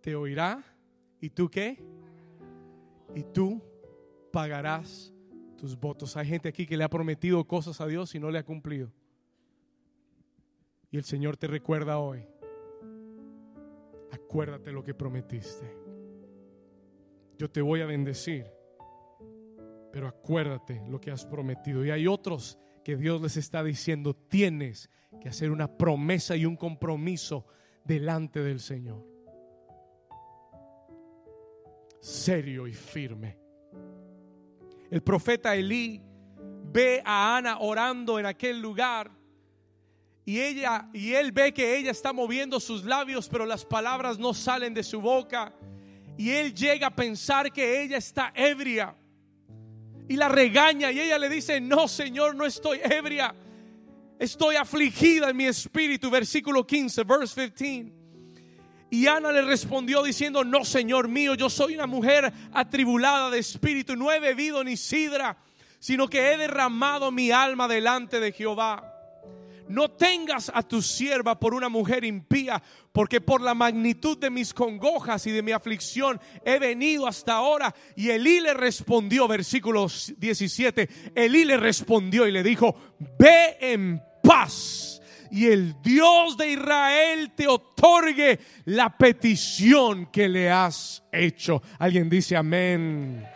Te oirá y tú qué? Y tú pagarás tus votos. Hay gente aquí que le ha prometido cosas a Dios y no le ha cumplido. Y el Señor te recuerda hoy. Acuérdate lo que prometiste. Yo te voy a bendecir. Pero acuérdate lo que has prometido. Y hay otros que Dios les está diciendo, tienes que hacer una promesa y un compromiso delante del Señor. Serio y firme. El profeta Elí ve a Ana orando en aquel lugar y ella y él ve que ella está moviendo sus labios, pero las palabras no salen de su boca. Y él llega a pensar que ella está ebria y la regaña y ella le dice, no Señor, no estoy ebria, estoy afligida en mi espíritu, versículo 15, verse 15. Y Ana le respondió diciendo, no Señor mío, yo soy una mujer atribulada de espíritu, no he bebido ni sidra, sino que he derramado mi alma delante de Jehová. No tengas a tu sierva por una mujer impía, porque por la magnitud de mis congojas y de mi aflicción he venido hasta ahora. Y Elí le respondió, versículo 17, Elí le respondió y le dijo, ve en paz y el Dios de Israel te otorgue la petición que le has hecho. Alguien dice amén.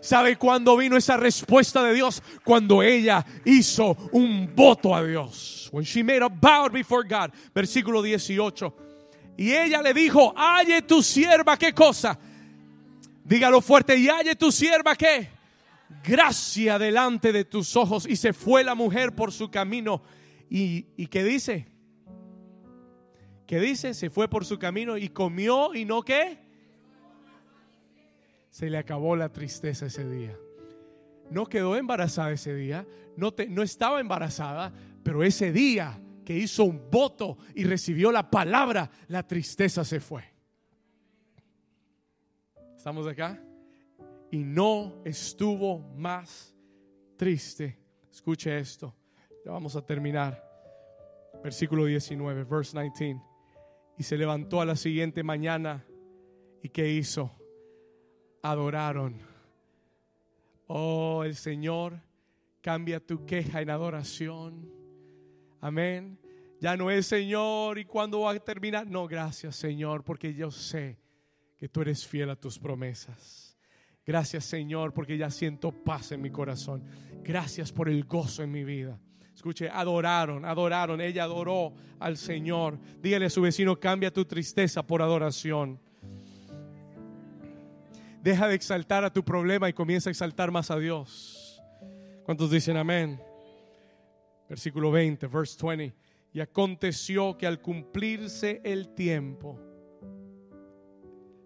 ¿Sabe cuándo vino esa respuesta de Dios? Cuando ella hizo un voto a Dios. When she made a vow before God. Versículo 18. Y ella le dijo, halle tu sierva, ¿qué cosa? Dígalo fuerte, y halle tu sierva, ¿qué? Gracia delante de tus ojos. Y se fue la mujer por su camino. ¿Y, y qué dice? ¿Qué dice? Se fue por su camino y comió y no qué? se le acabó la tristeza ese día. No quedó embarazada ese día, no, no estaba embarazada, pero ese día que hizo un voto y recibió la palabra, la tristeza se fue. ¿Estamos acá? Y no estuvo más triste. Escuche esto. Ya vamos a terminar. Versículo 19, verse 19. Y se levantó a la siguiente mañana. ¿Y qué hizo? adoraron. Oh, el Señor cambia tu queja en adoración. Amén. Ya no es Señor y cuando va a terminar. No, gracias Señor, porque yo sé que tú eres fiel a tus promesas. Gracias Señor, porque ya siento paz en mi corazón. Gracias por el gozo en mi vida. Escuche, adoraron, adoraron. Ella adoró al Señor. Dígale a su vecino, cambia tu tristeza por adoración. Deja de exaltar a tu problema y comienza a exaltar más a Dios. ¿Cuántos dicen amén? Versículo 20, verse 20. Y aconteció que al cumplirse el tiempo,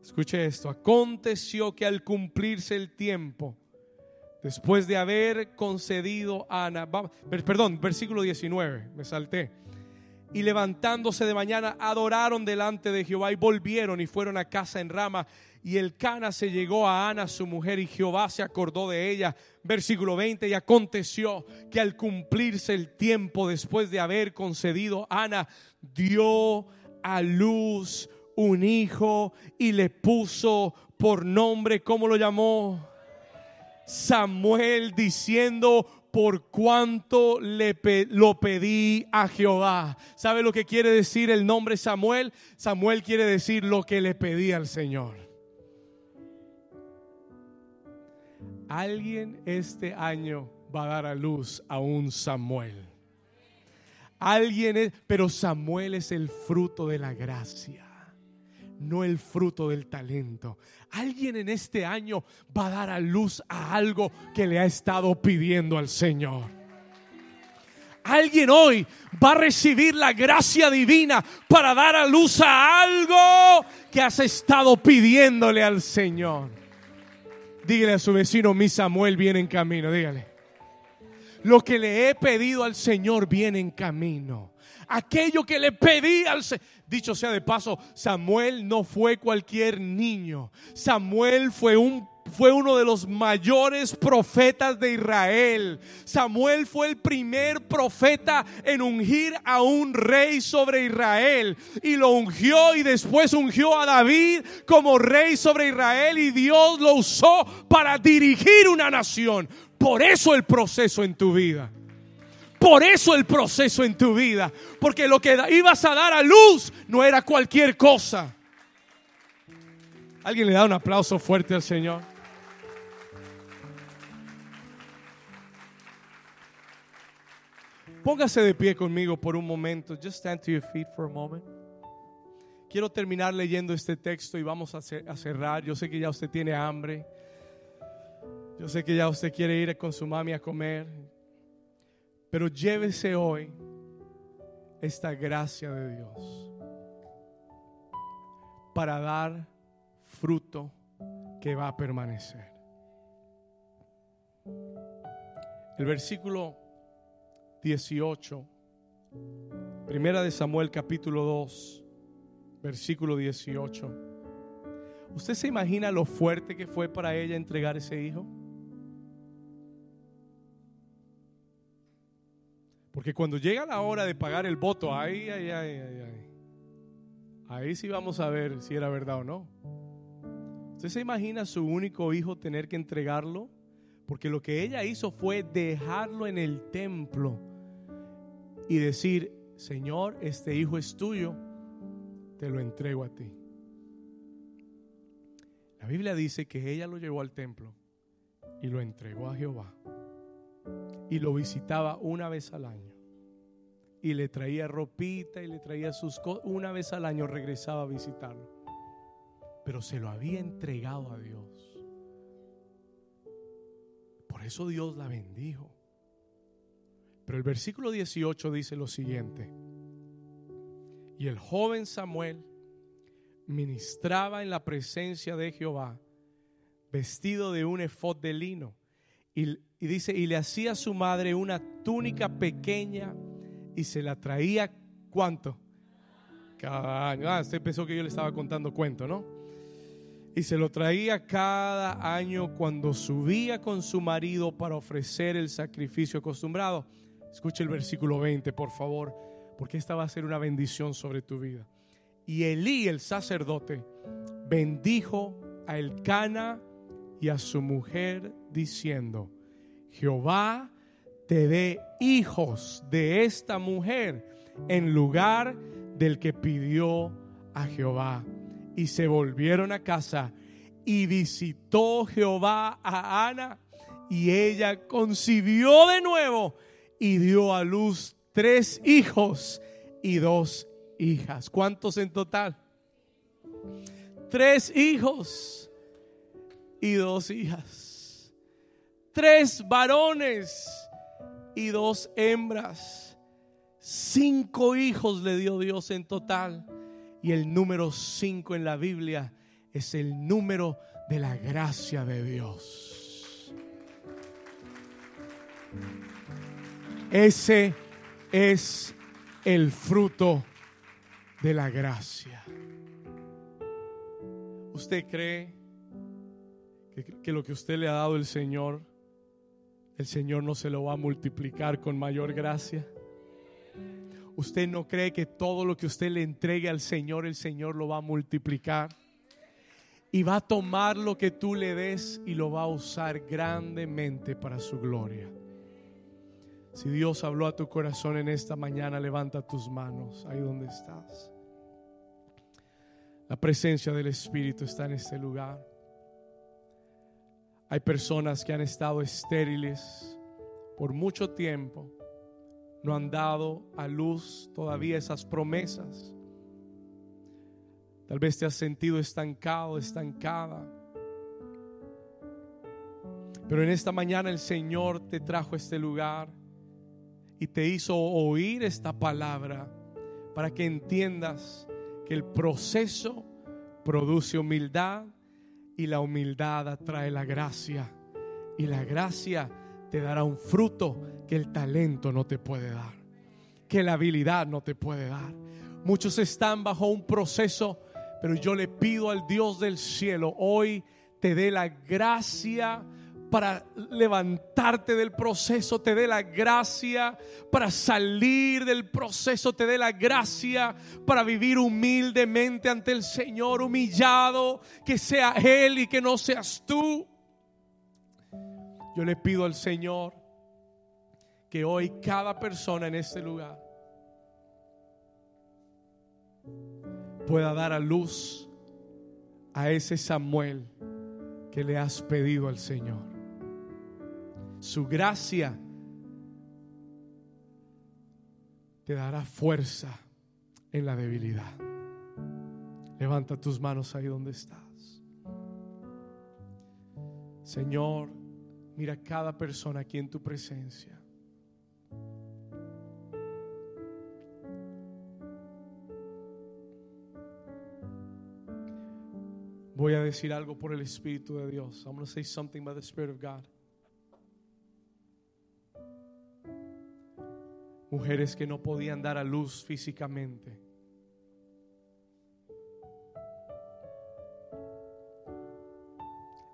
escuche esto, aconteció que al cumplirse el tiempo, después de haber concedido a Ana, perdón, versículo 19, me salté. Y levantándose de mañana, adoraron delante de Jehová y volvieron y fueron a casa en Rama y el Cana se llegó a Ana, su mujer, y Jehová se acordó de ella. Versículo 20, y aconteció que al cumplirse el tiempo después de haber concedido, Ana dio a luz un hijo y le puso por nombre, ¿cómo lo llamó? Samuel diciendo, por cuanto le lo pedí a Jehová. ¿Sabe lo que quiere decir el nombre Samuel? Samuel quiere decir lo que le pedí al Señor. Alguien este año va a dar a luz a un Samuel. Alguien es, pero Samuel es el fruto de la gracia. No el fruto del talento. Alguien en este año va a dar a luz a algo que le ha estado pidiendo al Señor. Alguien hoy va a recibir la gracia divina para dar a luz a algo que has estado pidiéndole al Señor. Dígale a su vecino, mi Samuel viene en camino, dígale. Lo que le he pedido al Señor viene en camino. Aquello que le pedí al Señor. Dicho sea de paso, Samuel no fue cualquier niño. Samuel fue un fue uno de los mayores profetas de Israel. Samuel fue el primer profeta en ungir a un rey sobre Israel. Y lo ungió y después ungió a David como rey sobre Israel. Y Dios lo usó para dirigir una nación. Por eso el proceso en tu vida. Por eso el proceso en tu vida. Porque lo que ibas a dar a luz no era cualquier cosa. Alguien le da un aplauso fuerte al Señor. Póngase de pie conmigo por un momento. Just stand to your feet for a moment. Quiero terminar leyendo este texto y vamos a cerrar. Yo sé que ya usted tiene hambre. Yo sé que ya usted quiere ir con su mami a comer. Pero llévese hoy esta gracia de Dios para dar fruto que va a permanecer. El versículo 18. Primera de Samuel capítulo 2, versículo 18. ¿Usted se imagina lo fuerte que fue para ella entregar ese hijo? Porque cuando llega la hora de pagar el voto, ay, ay, ay, ay, ay. Ahí sí vamos a ver si era verdad o no. ¿Usted se imagina a su único hijo tener que entregarlo? Porque lo que ella hizo fue dejarlo en el templo y decir, Señor, este hijo es tuyo, te lo entrego a ti. La Biblia dice que ella lo llevó al templo y lo entregó a Jehová. Y lo visitaba una vez al año. Y le traía ropita y le traía sus cosas. Una vez al año regresaba a visitarlo. Pero se lo había entregado a Dios. Por eso Dios la bendijo. Pero el versículo 18 dice lo siguiente. Y el joven Samuel ministraba en la presencia de Jehová, vestido de un efod de lino. Y, dice, y le hacía a su madre una túnica pequeña y se la traía, ¿cuánto? Cada año. Ah, usted pensó que yo le estaba contando cuento, ¿no? Y se lo traía cada año cuando subía con su marido para ofrecer el sacrificio acostumbrado. Escuche el versículo 20, por favor, porque esta va a ser una bendición sobre tu vida. Y Elí, el sacerdote, bendijo a Elcana y a su mujer diciendo, Jehová te dé hijos de esta mujer en lugar del que pidió a Jehová. Y se volvieron a casa y visitó Jehová a Ana y ella concibió de nuevo y dio a luz tres hijos y dos hijas. ¿Cuántos en total? Tres hijos y dos hijas. Tres varones y dos hembras. Cinco hijos le dio Dios en total. Y el número cinco en la Biblia es el número de la gracia de Dios. Ese es el fruto de la gracia. ¿Usted cree que, lo que usted le ha dado el Señor, el Señor no se lo va a multiplicar con mayor gracia? ¿Usted no cree que todo lo que usted le entregue al Señor, el Señor lo va a multiplicar? Y va a tomar lo que tú le des y lo va a usar grandemente para su gloria. Si Dios habló a tu corazón en esta mañana, levanta tus manos ahí donde estás. La presencia del Espíritu está en este lugar. Hay personas que han estado estériles por mucho tiempo, no han dado a luz todavía esas promesas. Tal vez te has sentido estancado, estancada. Pero en esta mañana el Señor te trajo a este lugar y te hizo oír esta palabra para que entiendas que el proceso produce humildad y la humildad atrae la gracia y la gracia te dará un fruto que el talento no te puede dar, que la habilidad no te puede dar. Muchos están bajo un proceso, pero yo le pido al Dios del cielo hoy te dé la gracia para levantarte del proceso, te dé la gracia para salir del proceso, te dé la gracia para vivir humildemente ante el Señor, humillado, que sea Él y que no seas tú. Yo le pido al Señor que hoy cada persona en este lugar pueda dar a luz a ese Samuel que le has pedido al Señor. Su gracia te dará fuerza en la debilidad. Levanta tus manos ahí donde estás. Señor, mira cada persona aquí en tu presencia. Voy a decir algo por el Espíritu de Dios. I'm going to say something by the Spirit of God. Mujeres que no podían dar a luz físicamente.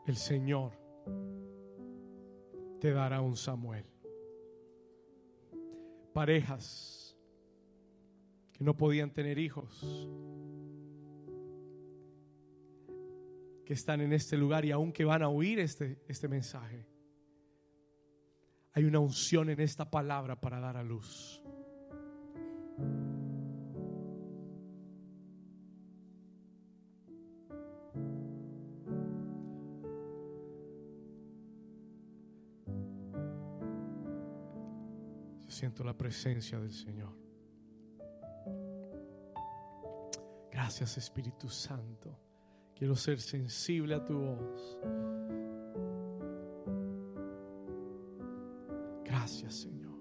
El Señor te dará un Samuel. Parejas que no podían tener hijos, que están en este lugar y aún que van a oír este, este mensaje hay una unción en esta palabra para dar a luz. Yo siento la presencia del Señor. Gracias Espíritu Santo. Quiero ser sensible a tu voz. Gracias, Señor.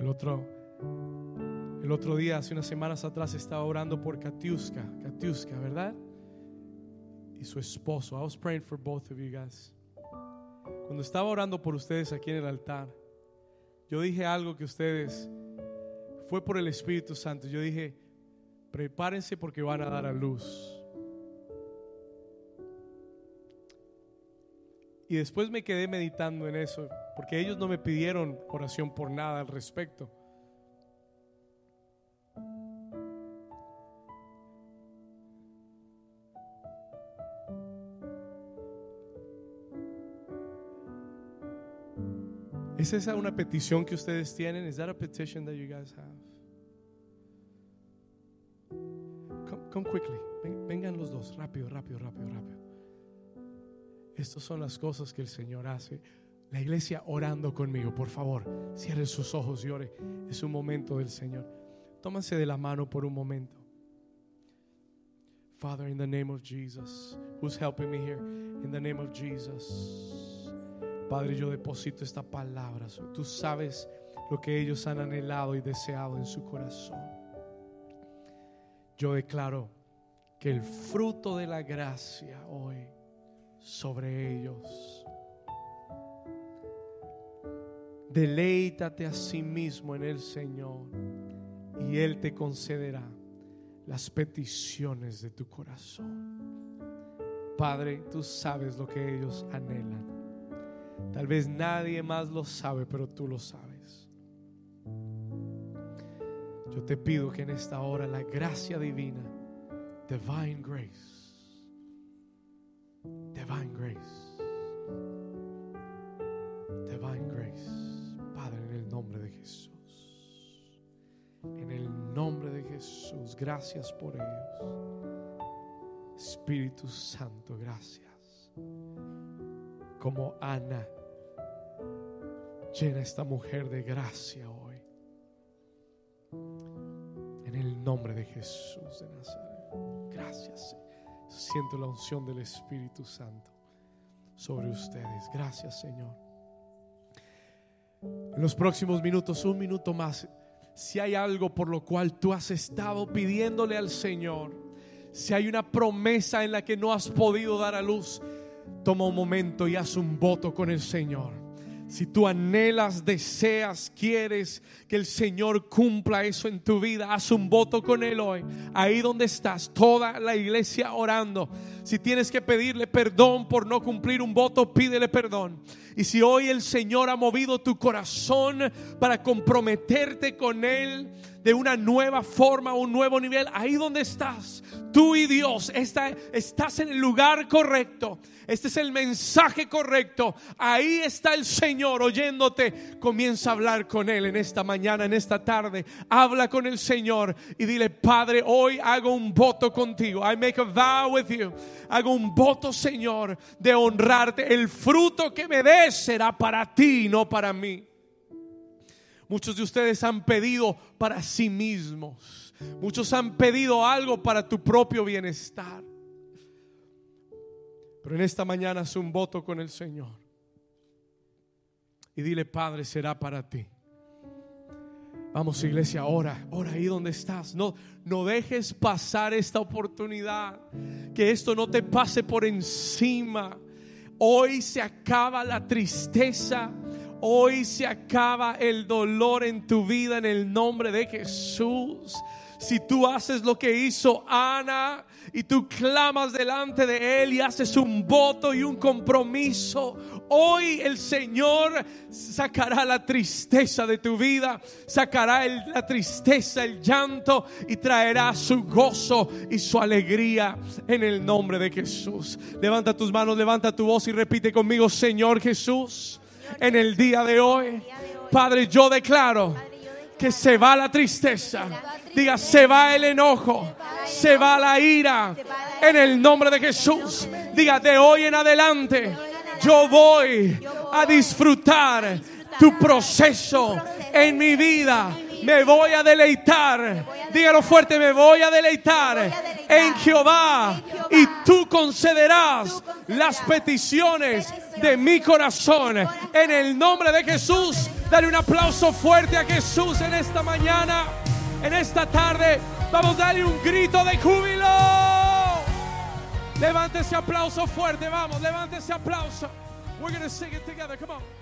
El otro, el otro día, hace unas semanas atrás, estaba orando por Katiuska, Katiuska, ¿verdad? Y su esposo. I was praying for both of you guys. Cuando estaba orando por ustedes aquí en el altar, yo dije algo que ustedes fue por el Espíritu Santo. Yo dije, prepárense porque van a dar a luz. Y después me quedé meditando en eso, porque ellos no me pidieron oración por nada al respecto. ¿Es esa una petición que ustedes tienen? ¿Es that a petition that you guys have? Come, quickly. Vengan los dos, rápido, rápido, rápido, rápido. Estas son las cosas que el Señor hace. La iglesia orando conmigo, por favor, cierre sus ojos y ore. Es un momento del Señor. Tómanse de la mano por un momento. Father, in the name of Jesus, who's helping me here? In the name of Jesus. Padre, yo deposito esta palabra. Tú sabes lo que ellos han anhelado y deseado en su corazón. Yo declaro que el fruto de la gracia hoy sobre ellos. Deleítate a sí mismo en el Señor y Él te concederá las peticiones de tu corazón. Padre, tú sabes lo que ellos anhelan. Tal vez nadie más lo sabe, pero tú lo sabes. Yo te pido que en esta hora la gracia divina, divine grace, nombre de Jesús. Gracias por ellos. Espíritu Santo, gracias. Como Ana, llena esta mujer de gracia hoy. nombre de Jesús de Nazaret. Gracias. Siento la unción del Espíritu Santo sobre ustedes. Gracias, Señor. En los próximos minutos, un minuto más, si hay algo por lo cual tú has estado pidiéndole al Señor, si hay una promesa en la que no has podido dar a luz, toma un momento y haz un voto con el Señor. Si tú anhelas, deseas, quieres que el Señor cumpla eso en tu vida, haz un voto con Él hoy. Ahí donde estás, toda la iglesia orando. Si tienes que pedirle perdón por no cumplir un voto, pídele perdón. Y si hoy el Señor ha movido tu corazón para comprometerte con Él de una nueva forma, un nuevo nivel, ahí donde estás, tú y Dios, estás en el lugar correcto. Este es el mensaje correcto. Ahí está el Señor oyéndote. Comienza a hablar con Él en esta mañana, en esta tarde. Habla con el Señor y dile, Padre, hoy hago un voto contigo. I make a vow with you. Hago un voto, Señor, de honrarte. El fruto que me des será para ti, no para mí. Muchos de ustedes han pedido para sí mismos. Muchos han pedido algo para tu propio bienestar. Pero en esta mañana haz un voto con el Señor. Y dile, Padre, será para ti. Vamos, iglesia, ora, ora ahí donde estás. No, no dejes pasar esta oportunidad. Que esto no te pase por encima. Hoy se acaba la tristeza. Hoy se acaba el dolor en tu vida en el nombre de Jesús. Si tú haces lo que hizo Ana y tú clamas delante de Él y haces un voto y un compromiso, hoy el Señor sacará la tristeza de tu vida, sacará la tristeza, el llanto y traerá su gozo y su alegría en el nombre de Jesús. Levanta tus manos, levanta tu voz y repite conmigo, Señor Jesús, en el día de hoy, Padre, yo declaro que se va la tristeza Diga, se va el enojo, se va la ira. En el nombre de Jesús. Diga, de hoy en adelante yo voy a disfrutar tu proceso en mi vida. Me voy a deleitar. Dígalo fuerte, me voy a deleitar en Jehová. Y tú concederás las peticiones de mi corazón. En el nombre de Jesús, dale un aplauso fuerte a Jesús en esta mañana en esta tarde. Vamos a darle un grito de júbilo. Levante ese aplauso fuerte, vamos, levante ese aplauso. We're to sing it together. Come on.